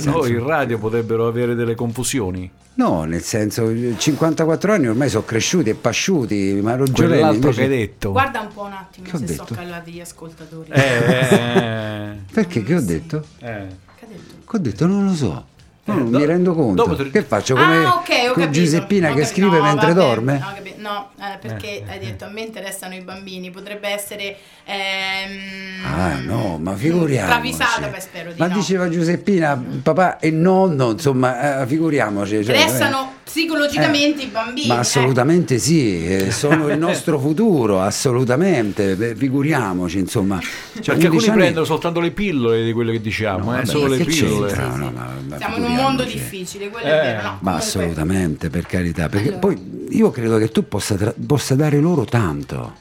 Se no in radio potrebbero avere delle confusioni. No, nel senso, 54 anni ormai sono cresciuti e pasciuti, ma Roggioleni Quell'altro invece... che hai detto. Guarda un po' un attimo Che ho se detto? sto callati gli ascoltatori. Eh, eh, Perché? Che ho detto? eh, eh. Che ha detto? Che ho detto? Non lo so. No, Eh, non do- mi rendo conto. dopo Che faccio come ah, ok, ho con. Giuseppina Ho che scrive no, mentre vabbè, dorme? No, no, eh, perché hai detto a me interessano i bambini, potrebbe essere ehm, Ah no, ma figuriamoci. travisata, beh, spero di ma no. diceva Giuseppina, papà e nonno, insomma, eh, figuriamoci. cioè, Interessano psicologicamente eh, i bambini. Ma eh. assolutamente sì, eh, sono il nostro [LAUGHS] futuro, assolutamente, beh, figuriamoci, insomma. Cioè, Perché 11 alcuni anni- prendono soltanto le pillole di quello che diciamo, No, eh, vabbè, solo le pillole. Sì, sì. No, ma- ma Siamo in un mondo difficile, quello Eh, è vero. No, Ma assolutamente, per carità, perché Allora. poi io credo che tu possa, tra- possa dare loro tanto.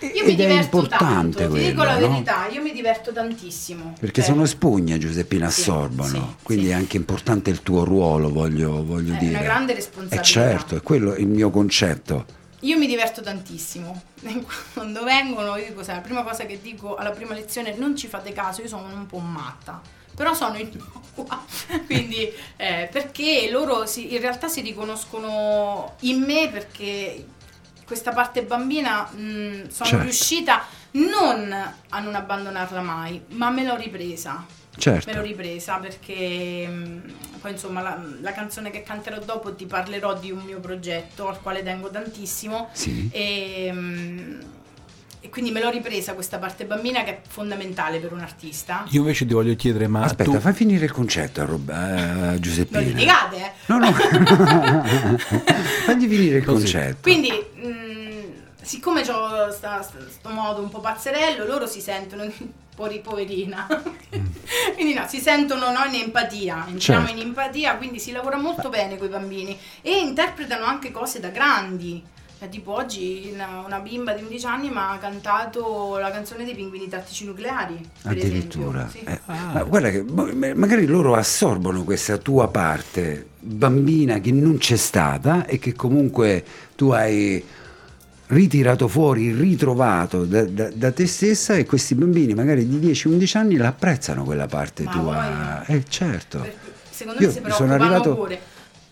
Io Ed è importante tanto, ti dico quello, la no? verità, io mi diverto tantissimo. Perché Cioè, sono spugne, Giuseppina, Sì, assorbono. sì, Quindi sì. è anche importante il tuo ruolo, voglio, voglio È dire. una grande Eh responsabilità. certo, è quello il mio concetto. Io mi diverto tantissimo. [LAUGHS] Quando vengono, io dico, sai, la prima cosa che dico alla prima lezione, non ci fate caso, io sono un po' matta. Però sono innocua, [LAUGHS] quindi eh, perché loro si- in realtà si riconoscono in me perché questa parte bambina mh, sono Certo. riuscita non a non abbandonarla mai, ma me l'ho ripresa. Certo. Me l'ho ripresa perché mh, poi insomma la, la canzone che canterò dopo ti parlerò di un mio progetto al quale tengo tantissimo Sì. e, mh, e quindi me l'ho ripresa questa parte bambina che è fondamentale per un artista. Io invece ti voglio chiedere, ma Aspetta, tu... fai finire il concetto a, Rob- a Giuseppina. Non litigate, eh? No, no. [LAUGHS] Fagli finire il Così. concetto. Quindi, mh, siccome ho questo modo un po' pazzerello, loro si sentono [LAUGHS] un po' ri- poverina. quindi no, si sentono no, in empatia, entriamo Certo. in empatia, quindi si lavora molto bene con i bambini e interpretano anche cose da grandi. Cioè, tipo oggi una, una bimba di 11 anni mi ha cantato la canzone dei pinguini tattici nucleari. Per Addirittura. esempio. Sì. Eh, ma guarda che mo- magari loro assorbono questa tua parte bambina che non c'è stata e che comunque tu hai ritirato fuori, ritrovato da, da- da te stessa e questi bambini magari di 10-11 anni la apprezzano quella parte Ma tua. voglia. Eh certo. Perché Secondo Io me si sono preoccupano arrivato- pure.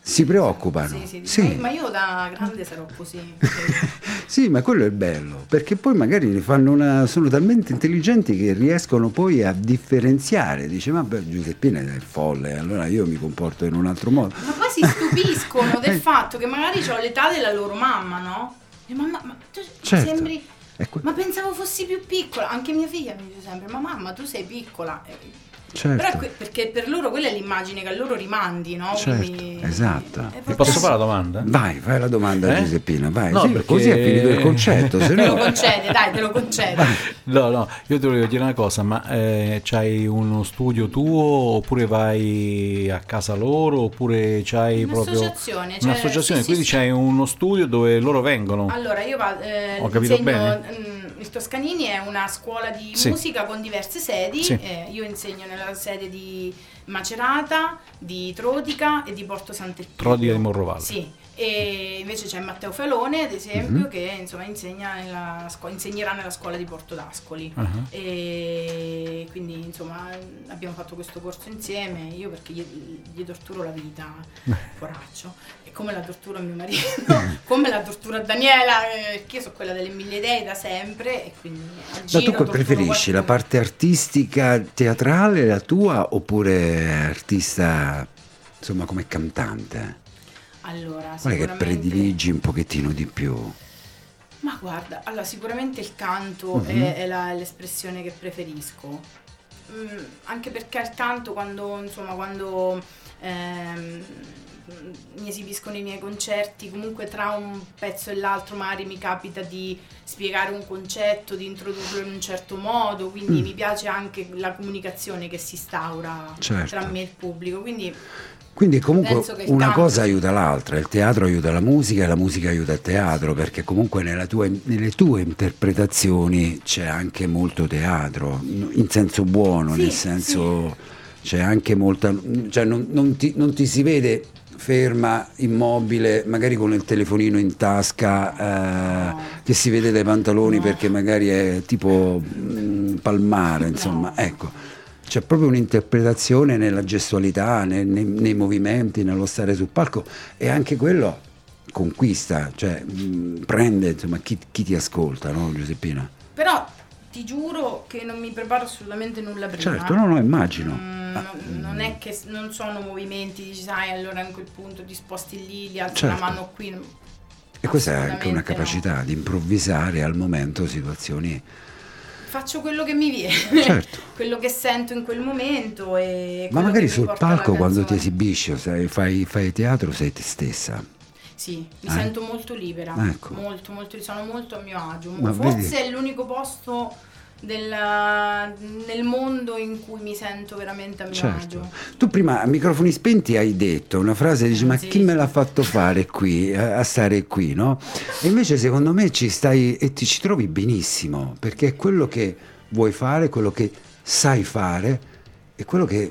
Si preoccupano. Sì, sì, Sì. Ma, io da grande sarò così. [LAUGHS] Sì, ma quello è bello, perché poi magari ne fanno una, sono talmente intelligenti che riescono poi a differenziare. Dice, ma beh, Giuseppina è folle, allora io mi comporto in un altro modo. Ma poi si stupiscono [LAUGHS] del fatto che magari ho l'età della loro mamma, no? E mamma, ma tu Certo. sembri. Que- Ma pensavo fossi più piccola. Anche mia figlia mi dice sempre: Ma mamma, tu sei piccola. Eh, certo. Però que- perché per loro quella è l'immagine che a loro rimandi, no? Certo, Quindi- esatto. Eh, Ti posso forse- fare la domanda? Vai, fai la domanda a Eh? Giuseppina, vai. No, Sì, perché- Così è finito il concetto, se [LAUGHS] Te lo no... concede, dai, te lo concede. No, no, io ti volevo dire una cosa, ma eh, c'hai uno studio tuo oppure vai a casa loro oppure c'hai proprio Un'associazione, cioè- un'associazione, sì, quindi sì. c'hai uno studio dove loro vengono. Allora, io va- eh, Ho capito insegno, bene? mm, il Toscanini è una scuola di Sì. musica con diverse sedi. Sì. eh, io insegno nella sede di Macerata, di Trodica e di Porto Sant'Elpidio. Trodica di Morrovalle. Sì. E invece c'è Matteo Felone, ad esempio, Mhm. che insomma insegna nella scu- insegnerà nella scuola di Porto d'Ascoli. Ah. E quindi insomma abbiamo fatto questo corso insieme. Io perché gli, gli torturo la vita, [LAUGHS] poraccio. E come la tortura mio marito, [LAUGHS] come la tortura Daniela, eh, perché io sono quella delle mille idee da sempre. E quindi Ma tu preferisci la parte artistica teatrale, la tua, oppure artista, insomma, come cantante? Allora, Qual è che prediligi un pochettino di più? Ma guarda, allora sicuramente il canto Mhm. è, è la- l'espressione che preferisco. Mm, anche perché il canto quando, insomma, quando ehm, mi esibiscono i miei concerti, comunque tra un pezzo e l'altro magari mi capita di spiegare un concetto, di introdurlo in un certo modo, quindi Mm. mi piace anche la comunicazione che si instaura Certo. tra me e il pubblico. Quindi Quindi comunque una canto- cosa aiuta l'altra, il teatro aiuta la musica e la musica aiuta il teatro, perché comunque nella tua- nelle tue interpretazioni c'è anche molto teatro, in senso buono, Sì, nel senso c'è anche molta... cioè non, non ti, non ti si vede ferma, immobile, magari con il telefonino in tasca, eh, No. che si vede dai pantaloni No. perché magari è tipo mm, spalmare, insomma, ecco. C'è proprio un'interpretazione nella gestualità, nei, nei, nei movimenti, nello stare sul palco e anche quello conquista, cioè mh, prende insomma, chi, chi, ti ascolta, no Giuseppina? Però ti giuro che non mi preparo assolutamente nulla prima. Certo, no, no, immagino. Mm, ah, non è che non sono movimenti, dici, sai, allora in quel punto ti sposti lì, ti alzi certo. la mano qui. E questa è anche una capacità no. di improvvisare al momento situazioni faccio quello che mi viene, [LAUGHS] certo. [LAUGHS] quello che sento in quel momento. E Ma magari sul palco quando ti esibisci, sai, fai, fai, teatro, sei te stessa. Sì, mi eh? sento molto libera, ecco. molto, molto, sono molto a mio agio. Ma Forse vedi... è l'unico posto della, nel mondo in cui mi sento veramente a mio certo. agio. Tu prima a microfoni spenti hai detto una frase, dici ma sì. chi me l'ha fatto fare qui, a, stare qui, no? E invece secondo me ci stai e ti ci trovi benissimo, perché è quello che vuoi fare, quello che sai fare e quello che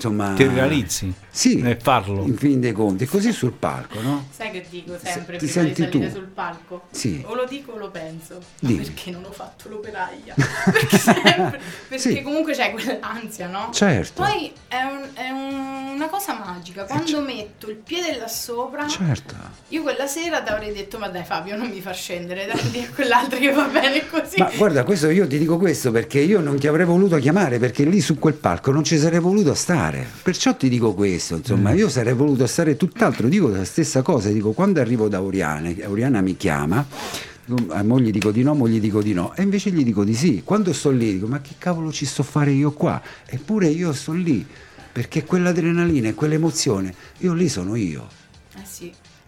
insomma ti realizzi sì, nel farlo in fin dei conti così sul palco no? sai che dico sempre ti prima senti tu. sul palco sì. o lo dico o lo penso Dimmi. perché non ho fatto l'operaia [LAUGHS] perché, sempre, perché sì. comunque c'è quell'ansia no? certo poi è, un, è un, una cosa magica quando c- metto il piede là sopra certo io quella sera ti avrei detto ma dai Fabio non mi far scendere dai a quell'altro che va bene così ma guarda questo io ti dico questo perché io non ti avrei voluto chiamare perché lì su quel palco non ci sarei voluto stare perciò ti dico questo insomma mm. io sarei voluto stare tutt'altro dico la stessa cosa dico quando arrivo da Oriana Oriana mi chiama a moglie dico di no, moglie dico di no, e invece gli dico di sì. Quando sto lì dico ma che cavolo ci sto a fare io qua? Eppure io sto lì, perché quell'adrenalina e quell'emozione, io lì sono io.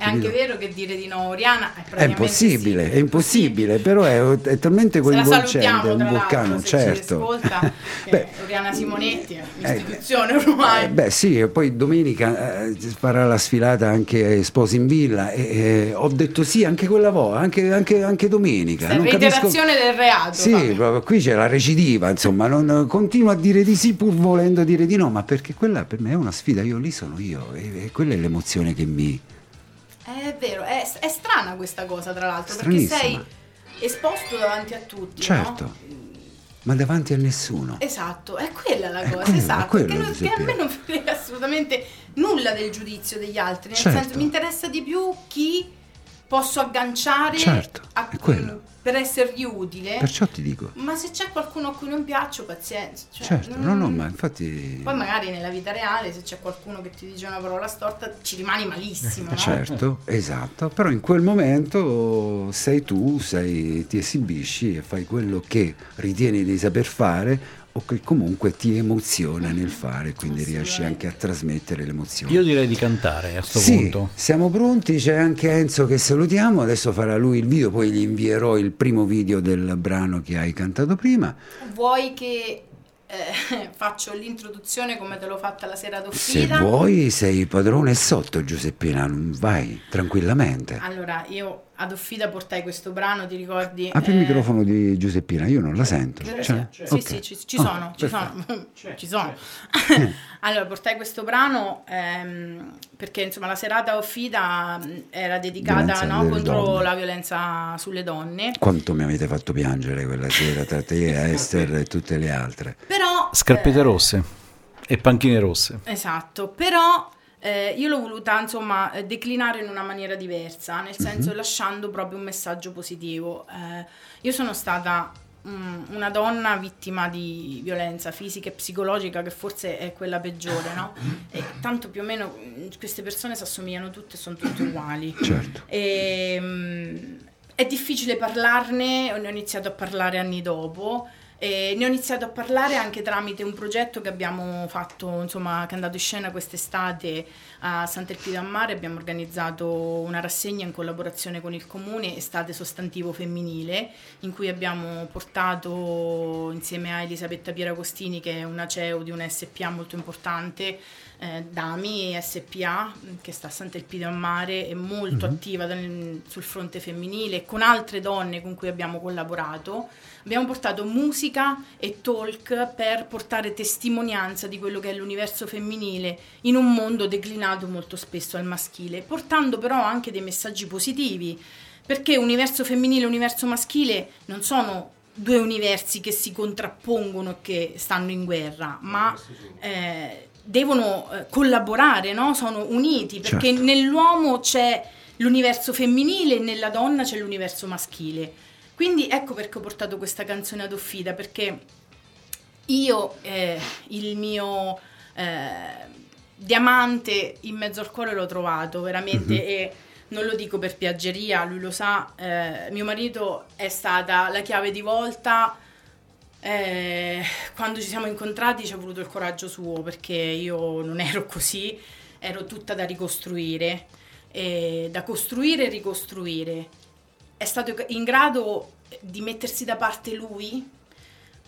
Eh sì. È anche vero che dire di no Oriana è, è impossibile, sì. è impossibile, però è, è talmente coinvolgente, è un vulcano, certo. Ascolta, [LAUGHS] beh, Oriana Simonetti è un'istituzione eh, ormai. Eh, beh sì, e poi domenica eh, farà la sfilata anche Sposi in Villa e eh, ho detto sì anche quella volta, anche, anche, anche domenica. È reiterazione del reato. Sì, proprio, qui c'è la recidiva, insomma, non, continuo a dire di sì pur volendo dire di no, ma perché quella per me è una sfida, io lì sono io e, e quella è l'emozione che mi è vero, è, è strana questa cosa tra l'altro, perché sei esposto davanti a tutti. Certo. No? Ma davanti a nessuno. Esatto, è quella la cosa, quello, esatto. Che, non, che, a me [LAUGHS] non frega assolutamente nulla del giudizio degli altri. Nel certo. senso, mi interessa di più chi posso agganciare certo, a, è quello per essergli utile. Perciò ti dico. Ma se c'è qualcuno a cui non piaccio, pazienza. Cioè, certo, non... no, no, ma infatti. Poi magari nella vita reale, se c'è qualcuno che ti dice una parola storta, ci rimani malissimo. No? Certo, esatto. Però in quel momento sei tu, sei, ti esibisci e fai quello che ritieni di saper fare o che comunque ti emoziona nel fare, quindi riesci anche a trasmettere l'emozione. Io direi di cantare a questo sì, punto. Siamo pronti, c'è anche Enzo che salutiamo, adesso farà lui il video, poi gli invierò il primo video del brano che hai cantato prima. Vuoi che eh, [LAUGHS] faccio l'introduzione come te l'ho fatta la sera d'uffita? Se vuoi sei padrone sotto Giuseppina, vai tranquillamente. Allora, io ad Offida portai questo brano, ti ricordi? Apri eh... il microfono di Giuseppina, io non la sento. C'è, c'è. Sì, okay. sì, ci, ci sono, oh, ci sono. [LAUGHS] ci sono. [LAUGHS] allora, portai questo brano ehm, perché insomma la serata Offida era dedicata no, contro donne. la violenza sulle donne. Quanto mi avete fatto piangere quella sera tra te, [LAUGHS] Esther e tutte le altre. Però... Scarpette eh... rosse e panchine rosse. Esatto, però eh, io l'ho voluta insomma eh, declinare in una maniera diversa, nel mhm. senso mm-hmm. lasciando proprio un messaggio positivo. Eh, io sono stata um, una donna vittima di violenza fisica e psicologica, che forse è quella peggiore, no? E tanto più o meno mm, queste persone si assomigliano tutte e sono tutte uguali. Certo. E, um, è difficile parlarne, ne ho iniziato a parlare anni dopo. E ne ho iniziato a parlare anche tramite un progetto che abbiamo fatto, insomma, che è andato in scena quest'estate a Sant'Elpidio a Mare. Abbiamo organizzato una rassegna in collaborazione con il comune, Estate Sostantivo Femminile, in cui abbiamo portato insieme a Elisabetta Pieragostini, che è una CEO di una SPA molto importante, eh, Dami SPA, che sta a Sant'Elpidio a Mare, è molto mm-hmm. attiva nel, sul fronte femminile, con altre donne con cui abbiamo collaborato. Abbiamo portato musica e talk per portare testimonianza di quello che è l'universo femminile in un mondo declinato molto spesso al maschile, portando però anche dei messaggi positivi, perché universo femminile e universo maschile non sono due universi che si contrappongono e che stanno in guerra, ma eh, devono eh, collaborare, no? sono uniti, perché Certo. nell'uomo c'è l'universo femminile e nella donna c'è l'universo maschile. Quindi ecco perché ho portato questa canzone ad Offida, perché io eh, il mio eh, diamante in mezzo al cuore l'ho trovato veramente e non lo dico per piaggeria, lui lo sa, eh, mio marito è stata la chiave di volta. Eh, quando ci siamo incontrati ci ha voluto il coraggio suo perché io non ero così, ero tutta da ricostruire, e da costruire e ricostruire. È stato in grado di mettersi da parte lui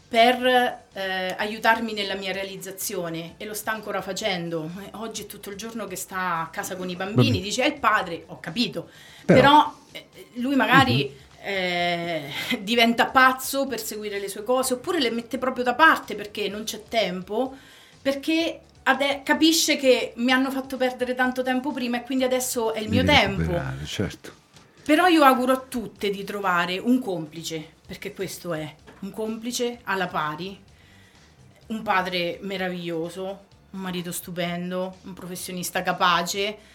per eh, aiutarmi nella mia realizzazione e lo sta ancora facendo. Eh, Oggi è tutto il giorno che sta a casa con i bambini, dice è il padre, ho capito, Però- però, eh, lui magari eh, diventa pazzo per seguire le sue cose oppure le mette proprio da parte perché non c'è tempo, perché ade- capisce che mi hanno fatto perdere tanto tempo prima e quindi adesso è il mio tempo. certo. Però io auguro a tutte di trovare un complice, perché questo è, un complice alla pari, un padre meraviglioso, un marito stupendo, un professionista capace.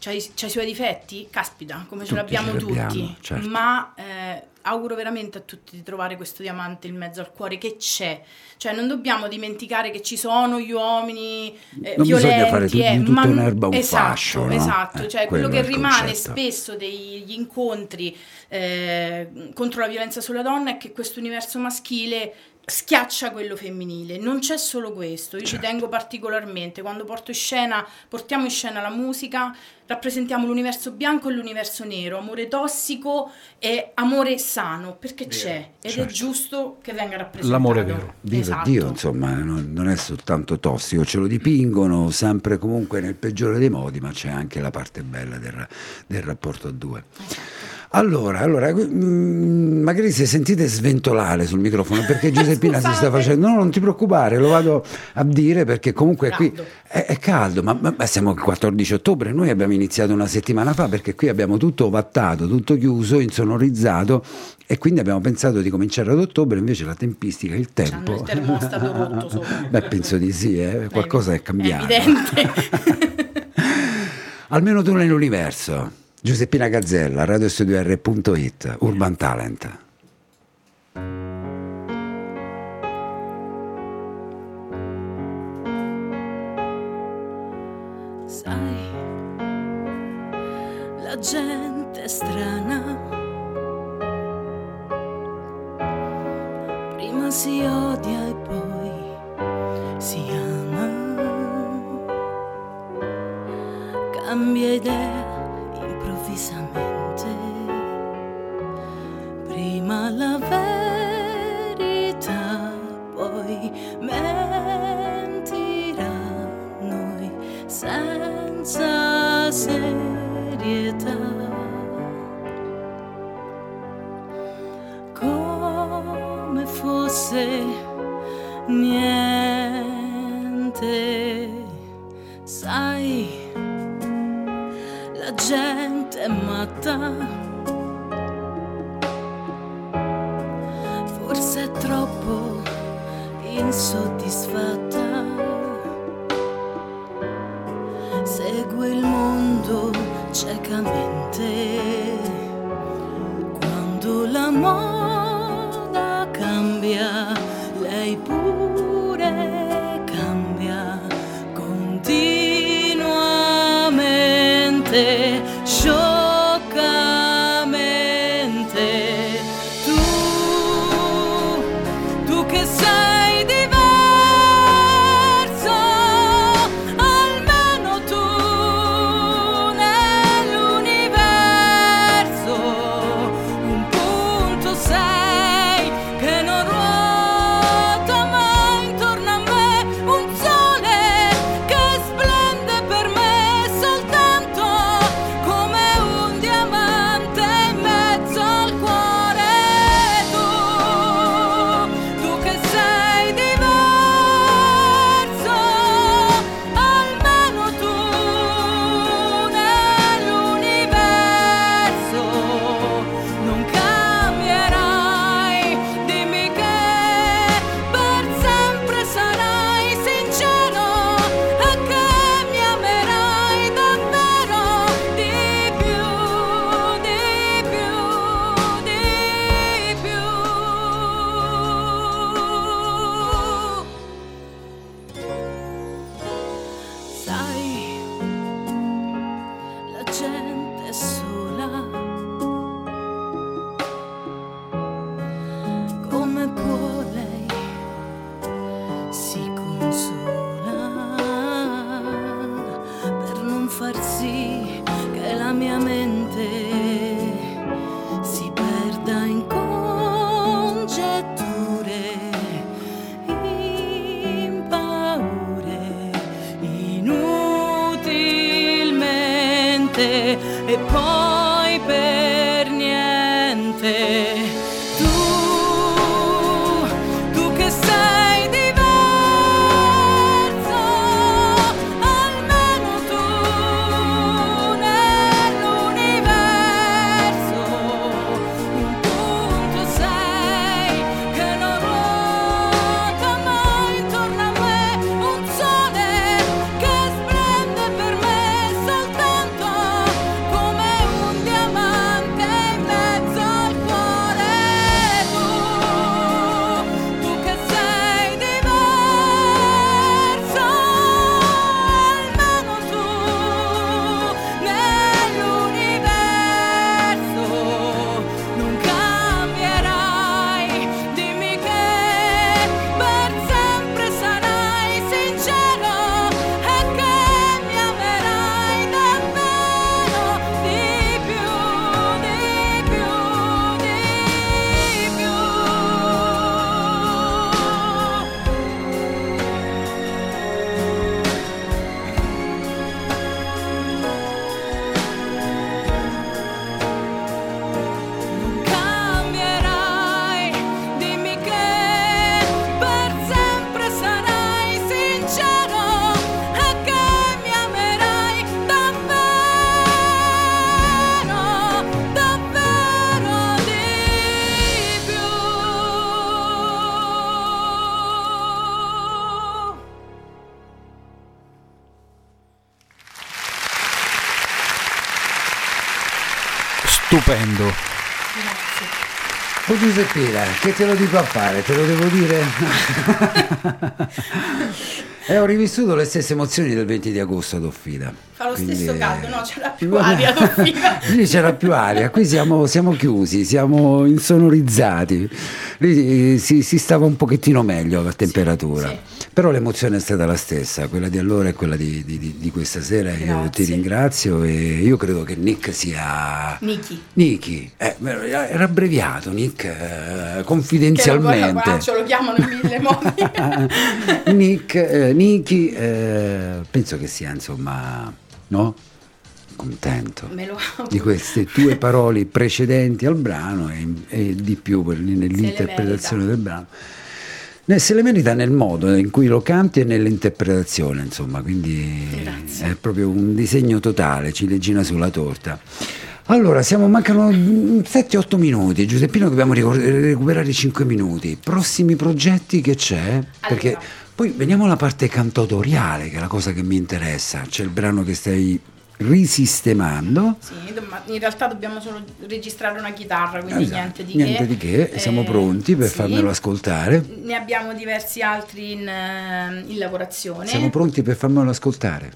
C'ha i, c'ha i suoi difetti? Caspita, come ce Tutti l'abbiamo ce l'abbiamo, tutti. certo. Ma eh, auguro veramente a tutti di trovare questo diamante in mezzo al cuore che c'è. Cioè non dobbiamo dimenticare che ci sono gli uomini eh, Non violenti. fare tut- eh, tutta ma un'erba un esatto, fascio, no? Esatto, Eh, cioè quello quello che rimane concetto. spesso degli incontri eh, contro la violenza sulla donna è che questo universo maschile schiaccia quello femminile. Non c'è solo questo, io ci Certo. tengo particolarmente. Quando porto in scena, portiamo in scena la musica, rappresentiamo l'universo bianco e l'universo nero, amore tossico e amore sano, perché c'è ed è certo. giusto che venga rappresentato. L'amore vero. Viva Esatto. Dio, insomma, non, non è soltanto tossico, ce lo dipingono sempre comunque nel peggiore dei modi, ma c'è anche la parte bella del, del rapporto a due. Allora, allora, mm, magari se sentite sventolare sul microfono perché Giuseppina si sta facendo, no, non ti preoccupare, lo vado a dire perché comunque qui Caldo. è, è caldo, ma, ma- siamo il 14 ottobre, noi abbiamo iniziato una settimana fa perché qui abbiamo tutto ovattato, tutto chiuso, insonorizzato e quindi abbiamo pensato di cominciare ad ottobre, invece la tempistica, il C'hanno tempo... il termostato rotto [LAUGHS] sopra. Beh, penso di sì, eh, qualcosa è cambiato. È evidente. [LAUGHS] [LAUGHS] Almeno tu nell'universo. Giuseppina Gazzella, radiostudio.it, Urban Talent. Sai, la gente è strana. Prima si odia e poi si ama. Cambia idea mentirà noi senza serietà. Stupendo. Oh Giuseppina, che te lo dico a fare? Te lo devo dire? [LAUGHS] E ho rivissuto le stesse emozioni del 20 di agosto ad Offida. Fa lo Quindi, stesso caldo, no? C'era più aria ad Offida. Lì [LAUGHS] c'era più aria, qui siamo, siamo chiusi, siamo insonorizzati. Lì eh, si, si stava un pochettino meglio la temperatura. sì. Però l'emozione è stata la stessa, quella di allora e quella di, di- di- questa sera. Io ti Grazie. ringrazio e io credo che Nick sia... Niki. Niki, eh, era abbreviato Nick eh, Che lo, confidenzialmente. guarda, lo chiamano in mille modi. [LAUGHS] Nick, eh, Niki, eh, penso che sia insomma, no? Contento di queste tue parole precedenti al brano e, e di più nell'interpretazione del brano. Ne- Se le merita nel modo in cui lo canti e nell'interpretazione, insomma, quindi Grazie. è proprio un disegno totale, ciliegina sulla torta. Allora, siamo, mancano 7-8 minuti, Giuseppino dobbiamo recuperare 5 minuti. Prossimi progetti che c'è? Perché Allora. Poi veniamo alla parte cantatoriale, che è la cosa che mi interessa. C'è il brano che stai risistemando. Sì, ma in realtà dobbiamo solo registrare una chitarra, quindi Esatto, niente di niente che. di che, siamo Eh, pronti per sì. farmelo ascoltare. Ne abbiamo diversi altri in, eh, in lavorazione. Siamo pronti per farmelo ascoltare.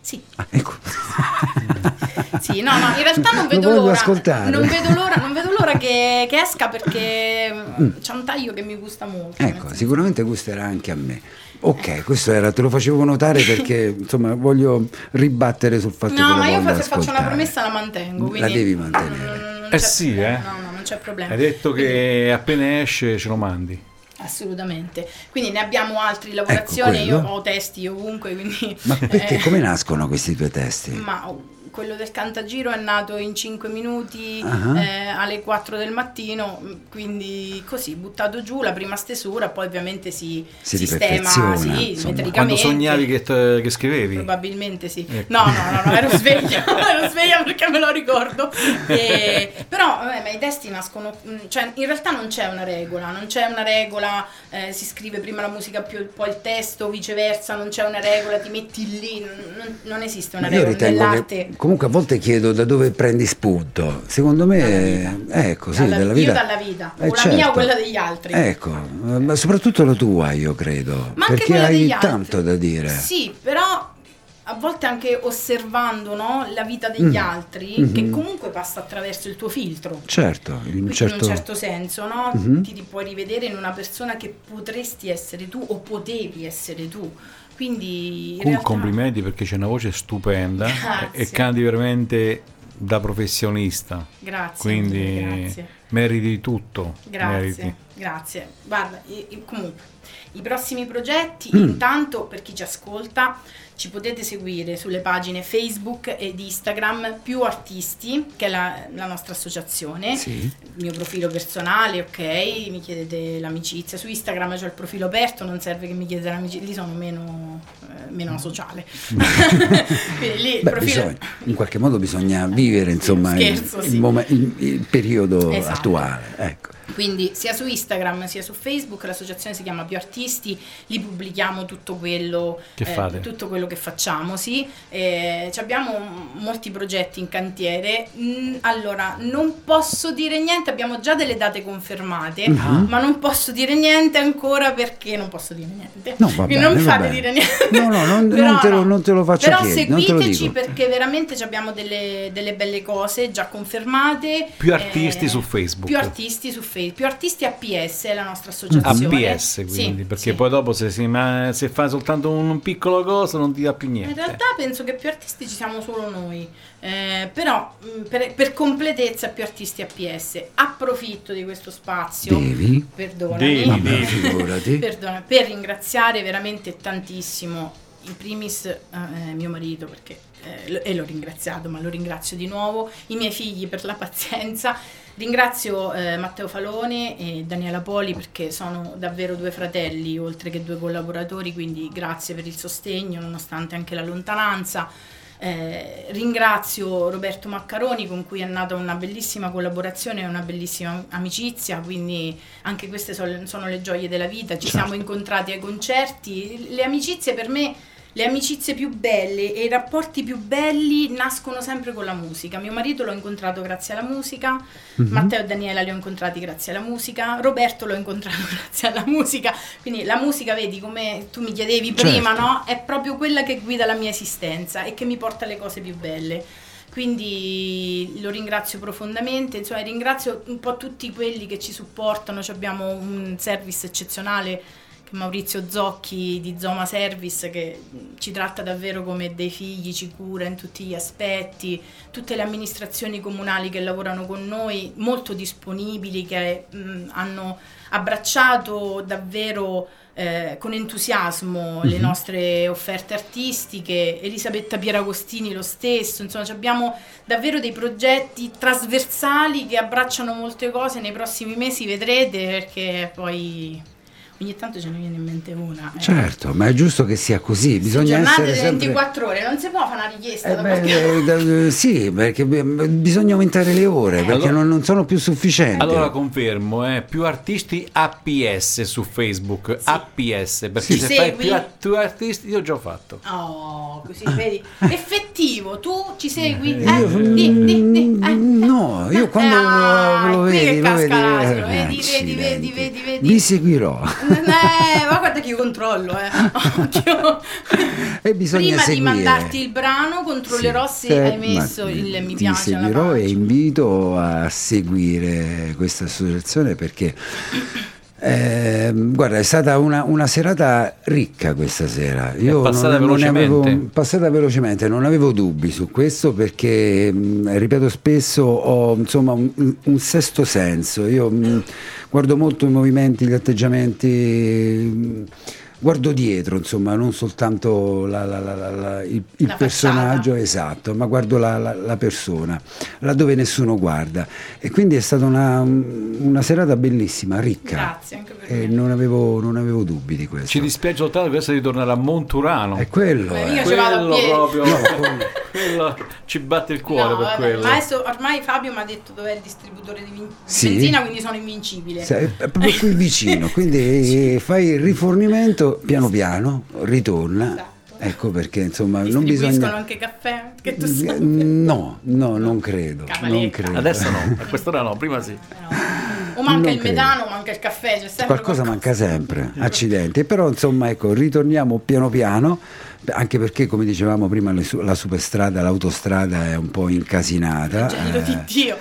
Sì, Ah, ecco. [LAUGHS] sì, no, no, in realtà non vedo l'ora. ascoltare. Non vedo l'ora, non vedo l'ora che, che esca perché mm, c'è un taglio che mi gusta molto. Ecco, sicuramente gusterà anche a me. Ok, questo era, te lo facevo notare perché [LAUGHS] insomma voglio ribattere sul fatto che No, ma io se faccio una promessa la mantengo. La devi mantenere. Eh sì, eh. No, no, non c'è problema. Hai detto che appena esce ce lo mandi. Assolutamente. Quindi ne abbiamo altri in lavorazione, Ecco, io ho testi ovunque, quindi... Ma perché [LAUGHS] eh, come nascono questi due testi? Ma quello del Cantagiro è nato in 5 minuti Ah. eh, alle 4 del mattino, quindi così, buttato giù la prima stesura, poi ovviamente si, Si sistema sì, metricamente. Quando sognavi che, te- che scrivevi? Probabilmente sì. Ecco. No, no, no, no, ero sveglia, [LAUGHS] ero sveglia perché me lo ricordo. E- però, vabbè, ma i testi nascono, mh, cioè in realtà non c'è una regola, non c'è una regola, eh, si scrive prima la musica più, poi il testo, viceversa, non c'è una regola, ti metti lì, non, non esiste una Io regola ritengo nell'arte. che comunque a volte chiedo da dove prendi spunto. Secondo me è così, Dalla- della io vita. dalla vita, Eh, o la mia o certo. quella degli altri. Ecco, eh, ma soprattutto la tua, io credo. Ma anche perché quella hai degli altri. tanto da dire. Sì, però a volte anche osservando no, la vita degli Mm. altri, Mhm. che comunque passa attraverso il tuo filtro. Certo, in un certo... in un certo senso, no? Mhm. Ti, ti puoi rivedere in una persona che potresti essere tu o potevi essere tu. Quindi in Comunque realtà- complimenti perché c'è una voce stupenda e- Grazie. e canti veramente da professionista. Grazie. Quindi grazie. meriti tutto. Grazie, meriti. grazie. Guarda, comunque, i prossimi progetti, Mm. intanto per chi ci ascolta, ci potete seguire sulle pagine Facebook ed Instagram Più Artisti, che è la, la nostra associazione. Sì. Il mio profilo personale, ok, mi chiedete l'amicizia. Su Instagram c'ho il profilo aperto, non serve che mi chiedete l'amicizia, lì sono meno, eh, meno sociale. [LAUGHS] [LAUGHS] Quindi lì il Beh, profilo... bisogna- in qualche modo bisogna vivere insomma il, Scherzo, il sì. mome- il- il periodo Esatto. attuale. Ecco. Quindi sia su Instagram sia su Facebook l'associazione si chiama Più Artisti, lì pubblichiamo tutto quello Che fate? tutto quello che facciamo, sì. Eh, ci abbiamo molti progetti in cantiere. Mm, allora, non posso dire niente, abbiamo già delle date confermate, Mhm. ma non posso dire niente ancora perché non posso dire niente. No, va bene, non mi va fate bene. dire niente. No, no, non- Però non te lo- no. non te lo faccio Però chiedere, non te lo seguiteci dico. perché veramente ci abbiamo delle, delle belle cose già confermate. Più artisti Eh, su Facebook. Più artisti su Facebook. Più artisti APS è la nostra associazione. APS quindi, Sì, perché sì. poi dopo se, si, ma, se fai soltanto un piccolo cosa non ti dà più niente. In realtà penso che più artisti ci siamo solo noi, Eh, però mh, per, per completezza più artisti APS. Approfitto di questo spazio, Devi? perdonami, Devi, devi. figurati. perdona, per ringraziare veramente tantissimo, in primis eh, mio marito, perché, eh, lo- e l'ho ringraziato, ma lo ringrazio di nuovo, i miei figli per la pazienza. Ringrazio eh, Matteo Falone e Daniela Poli perché sono davvero due fratelli, oltre che due collaboratori, quindi grazie per il sostegno, nonostante anche la lontananza. Eh, ringrazio Roberto Maccaroni con cui è nata una bellissima collaborazione e una bellissima amicizia, quindi anche queste sono, sono le gioie della vita, ci siamo incontrati ai concerti, le amicizie per me, le amicizie più belle e i rapporti più belli nascono sempre con la musica. Mio marito l'ho incontrato grazie alla musica, Matteo e Daniela li ho incontrati grazie alla musica, Roberto l'ho incontrato [LAUGHS] grazie alla musica, quindi la musica, vedi come tu mi chiedevi prima, Certo. no? È proprio quella che guida la mia esistenza e che mi porta alle cose più belle. Quindi lo ringrazio profondamente, insomma ringrazio un po' tutti quelli che ci supportano, Ci abbiamo un service eccezionale Maurizio Zocchi di Zoma Service che ci tratta davvero come dei figli, ci cura in tutti gli aspetti, tutte le amministrazioni comunali che lavorano con noi, molto disponibili, che mh, hanno abbracciato davvero eh, con entusiasmo le nostre offerte artistiche, Elisabetta Pieragostini lo stesso, insomma abbiamo davvero dei progetti trasversali che abbracciano molte cose, nei prossimi mesi vedrete perché poi ogni tanto ce ne viene in mente una. eh. Certo, ma è giusto che sia così, bisogna giornate essere di sempre... 24 ore, non si può fare una richiesta Eh beh, qualche eh, [LAUGHS] da- sì, perché beh, bisogna aumentare le ore, perché Allora- non, non sono più sufficienti. Allora confermo, eh, più artisti APS su Facebook, APS, perché Ci se fai segui? più, a- più artisti io ho già fatto. Oh, così vedi. [LAUGHS] Effettivo, tu ci segui? Eh, Io- di, di, di, eh. No, io quando Ah, lo qui vedi, che lo casca vedi, eh, vedi, vedi, vedi, vedi, vedi. Vi seguirò. [LAUGHS] [LAUGHS] Eh, ma guarda che io controllo, eh. [LAUGHS] Occhio. E bisogna Prima seguire. di mandarti il brano, controllerò Sì, se hai ma messo il mi piace seguirò e invito a seguire questa associazione perché eh, guarda è stata una, una serata ricca questa sera io passata non, non ne avevo, velocemente. passata velocemente non avevo dubbi su questo perché mh, ripeto spesso ho insomma un, un sesto senso io mh, guardo molto i movimenti gli atteggiamenti mh, guardo dietro, insomma, non soltanto la- la- la- la- la- il, il La personaggio facciata. esatto, ma guardo la, la- la persona, laddove nessuno guarda. E quindi è stata una, una serata bellissima, ricca. Grazie, anche per E me. non avevo, non avevo dubbi di questo. Ci dispiace soltanto questo di tornare a Monturano. È quello. Ma eh. io ci vado a quello piedi. proprio, No, quello ci batte il cuore No, per vabbè, quello. ma adesso ormai Fabio mi ha detto dov'è il distributore di vin- Sì. benzina, quindi sono invincibile. Sai, È proprio qui vicino, [LAUGHS] quindi fai il rifornimento piano piano, ritorna. Esatto. Ecco perché insomma non bisogna... anche caffè? Che tu sappia. No, no, non credo. Non credo. Adesso no, a quest'ora no, prima sì. Eh no. O manca Non il credo. metano, o manca il caffè, c'è sempre Qualcosa manca sempre, accidenti. Però insomma, ecco, ritorniamo piano piano, anche perché come dicevamo prima la superstrada, l'autostrada è un po' incasinata. Gelo di eh, Dio.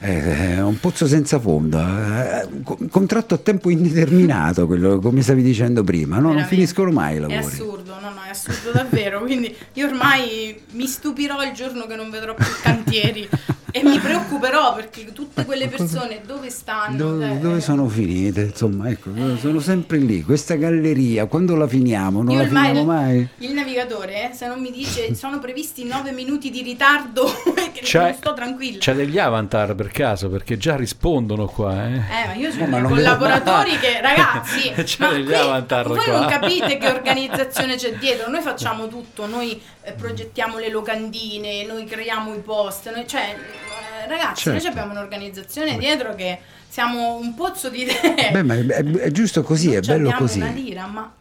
Eh, È un pozzo senza fondo, eh, un contratto a tempo indeterminato, quello, come stavi dicendo prima, no? non finiscono mai i È lavori. assurdo, no, no, è assurdo davvero. Quindi io ormai mi stupirò il giorno che non vedrò più cantieri e mi preoccuperò perché tutte quelle persone dove stanno? Dove, Eh, dove sono finite? Insomma, ecco, sono sempre lì. Questa galleria, quando la finiamo? Non Io la ormai finiamo mai? Il navigatore, eh, se non mi dice sono previsti 9 minuti di ritardo, [LAUGHS] non sto tranquilla. C'è degli avatar per caso, perché già rispondono qua, eh. Eh, ma io No, ho ma collaboratori [LAUGHS] che, ragazzi, [LAUGHS] C'è ma qui voi qua. non capite che [LAUGHS] organizzazione c'è dietro. Noi facciamo tutto, noi eh, progettiamo le locandine, noi creiamo i post, noi- cioè, eh, ragazzi, noi Certo. abbiamo un'organizzazione dietro che siamo un pozzo di idee. Beh, ma è, è- è giusto così, Non è bello abbiamo così. una lira, ma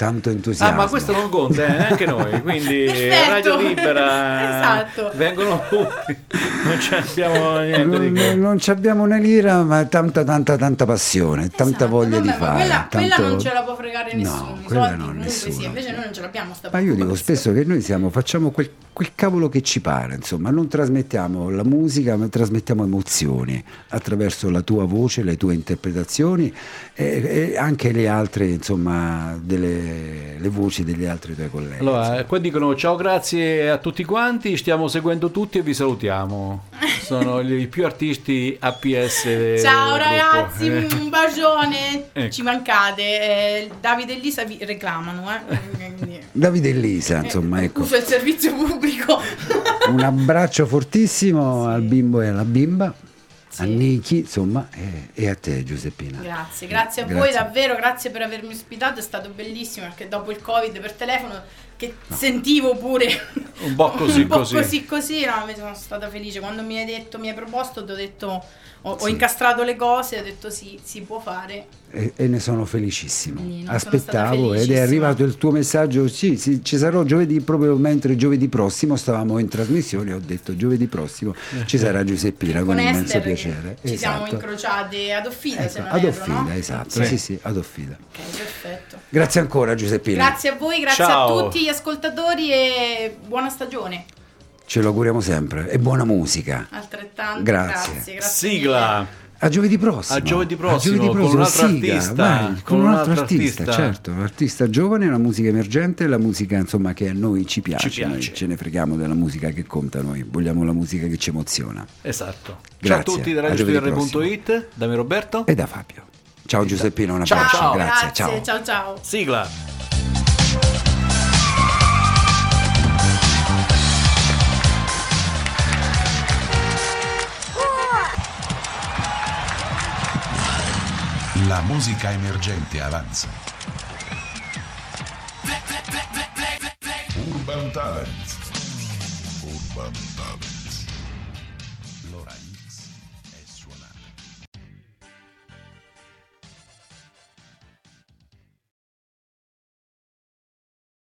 Tanto Ah, entusiasmo. ma questo non conta, eh, neanche noi, quindi [LAUGHS] Perfetto. Radio Libera Esatto. vengono tutti, non ci abbiamo niente di non, che. non ci abbiamo una lira, ma tanta, tanta, tanta passione, tanta Esatto, voglia vabbè, di fare. Quella, quella tanto- non ce la può fregare No, nessuno. I quella soldi no, comunque nessuno. sì, invece noi non ce l'abbiamo sta Ma io dico spesso che noi siamo, facciamo quel, quel cavolo che ci pare, insomma, non trasmettiamo la musica, ma trasmettiamo emozioni attraverso la tua voce, le tue interpretazioni e, e anche le altre, insomma, delle le voci degli altri tuoi colleghi. Allora, qua dicono ciao, grazie a tutti quanti, stiamo seguendo tutti e vi salutiamo. [LAUGHS] Sono i più artisti APS Ciao ragazzi, Eh. un bacione. [LAUGHS] Ecco. Ci mancate. Eh, Davide e Lisa vi reclamano, eh. Davide e Lisa, eh, insomma, ecco. Uso il servizio pubblico. Un abbraccio fortissimo [LAUGHS] al bimbo e alla bimba, Sì. A Niki, insomma, e, e a te Giuseppina. Grazie, grazie a Grazie. voi davvero, grazie per avermi ospitato, è stato bellissimo perché dopo il Covid per telefono che sentivo pure [LAUGHS] Un po' così, [LAUGHS] un po' così. così così, no, mi sono stata felice quando mi hai detto, mi hai proposto, ti ho detto ho, ho incastrato le cose, ho detto sì, si può fare. E, e ne sono felicissimo. Sì, no, sono Aspettavo ed è arrivato il tuo messaggio. Sì, sì, ci sarò giovedì, proprio mentre giovedì prossimo stavamo in trasmissione. Ho detto giovedì prossimo ci sarà Giuseppina con, Con immenso Esther piacere. ci siamo Esatto. incrociate ad Offida, se Ecco, non ad Offida, no? esatto. Sì. Sì, sì, ad Offida. Ok, perfetto. Grazie ancora Giuseppina. Grazie a voi, grazie Ciao. a tutti gli ascoltatori e buona stagione. Ce lo auguriamo sempre. E buona musica. Altrettanto. Grazie. Grazie, grazie Sigla. A giovedì prossimo. A giovedì A prossimo, giovedì con un altro siga, artista, vai, con con, un altro artista, artista. certo, un artista giovane, la musica emergente, la musica insomma che a noi ci piace, Ci piace. noi ce ne freghiamo della musica che conta, noi vogliamo la musica che ci emoziona. Esatto. Ciao Grazie, a tutti da a radiostr.it, da me Roberto. E da Fabio. Ciao Giuseppino, un Ciao, abbraccio, ciao. grazie, ciao. ciao ciao. Sigla. La musica emergente avanza. Urban Talent. Urban Talent.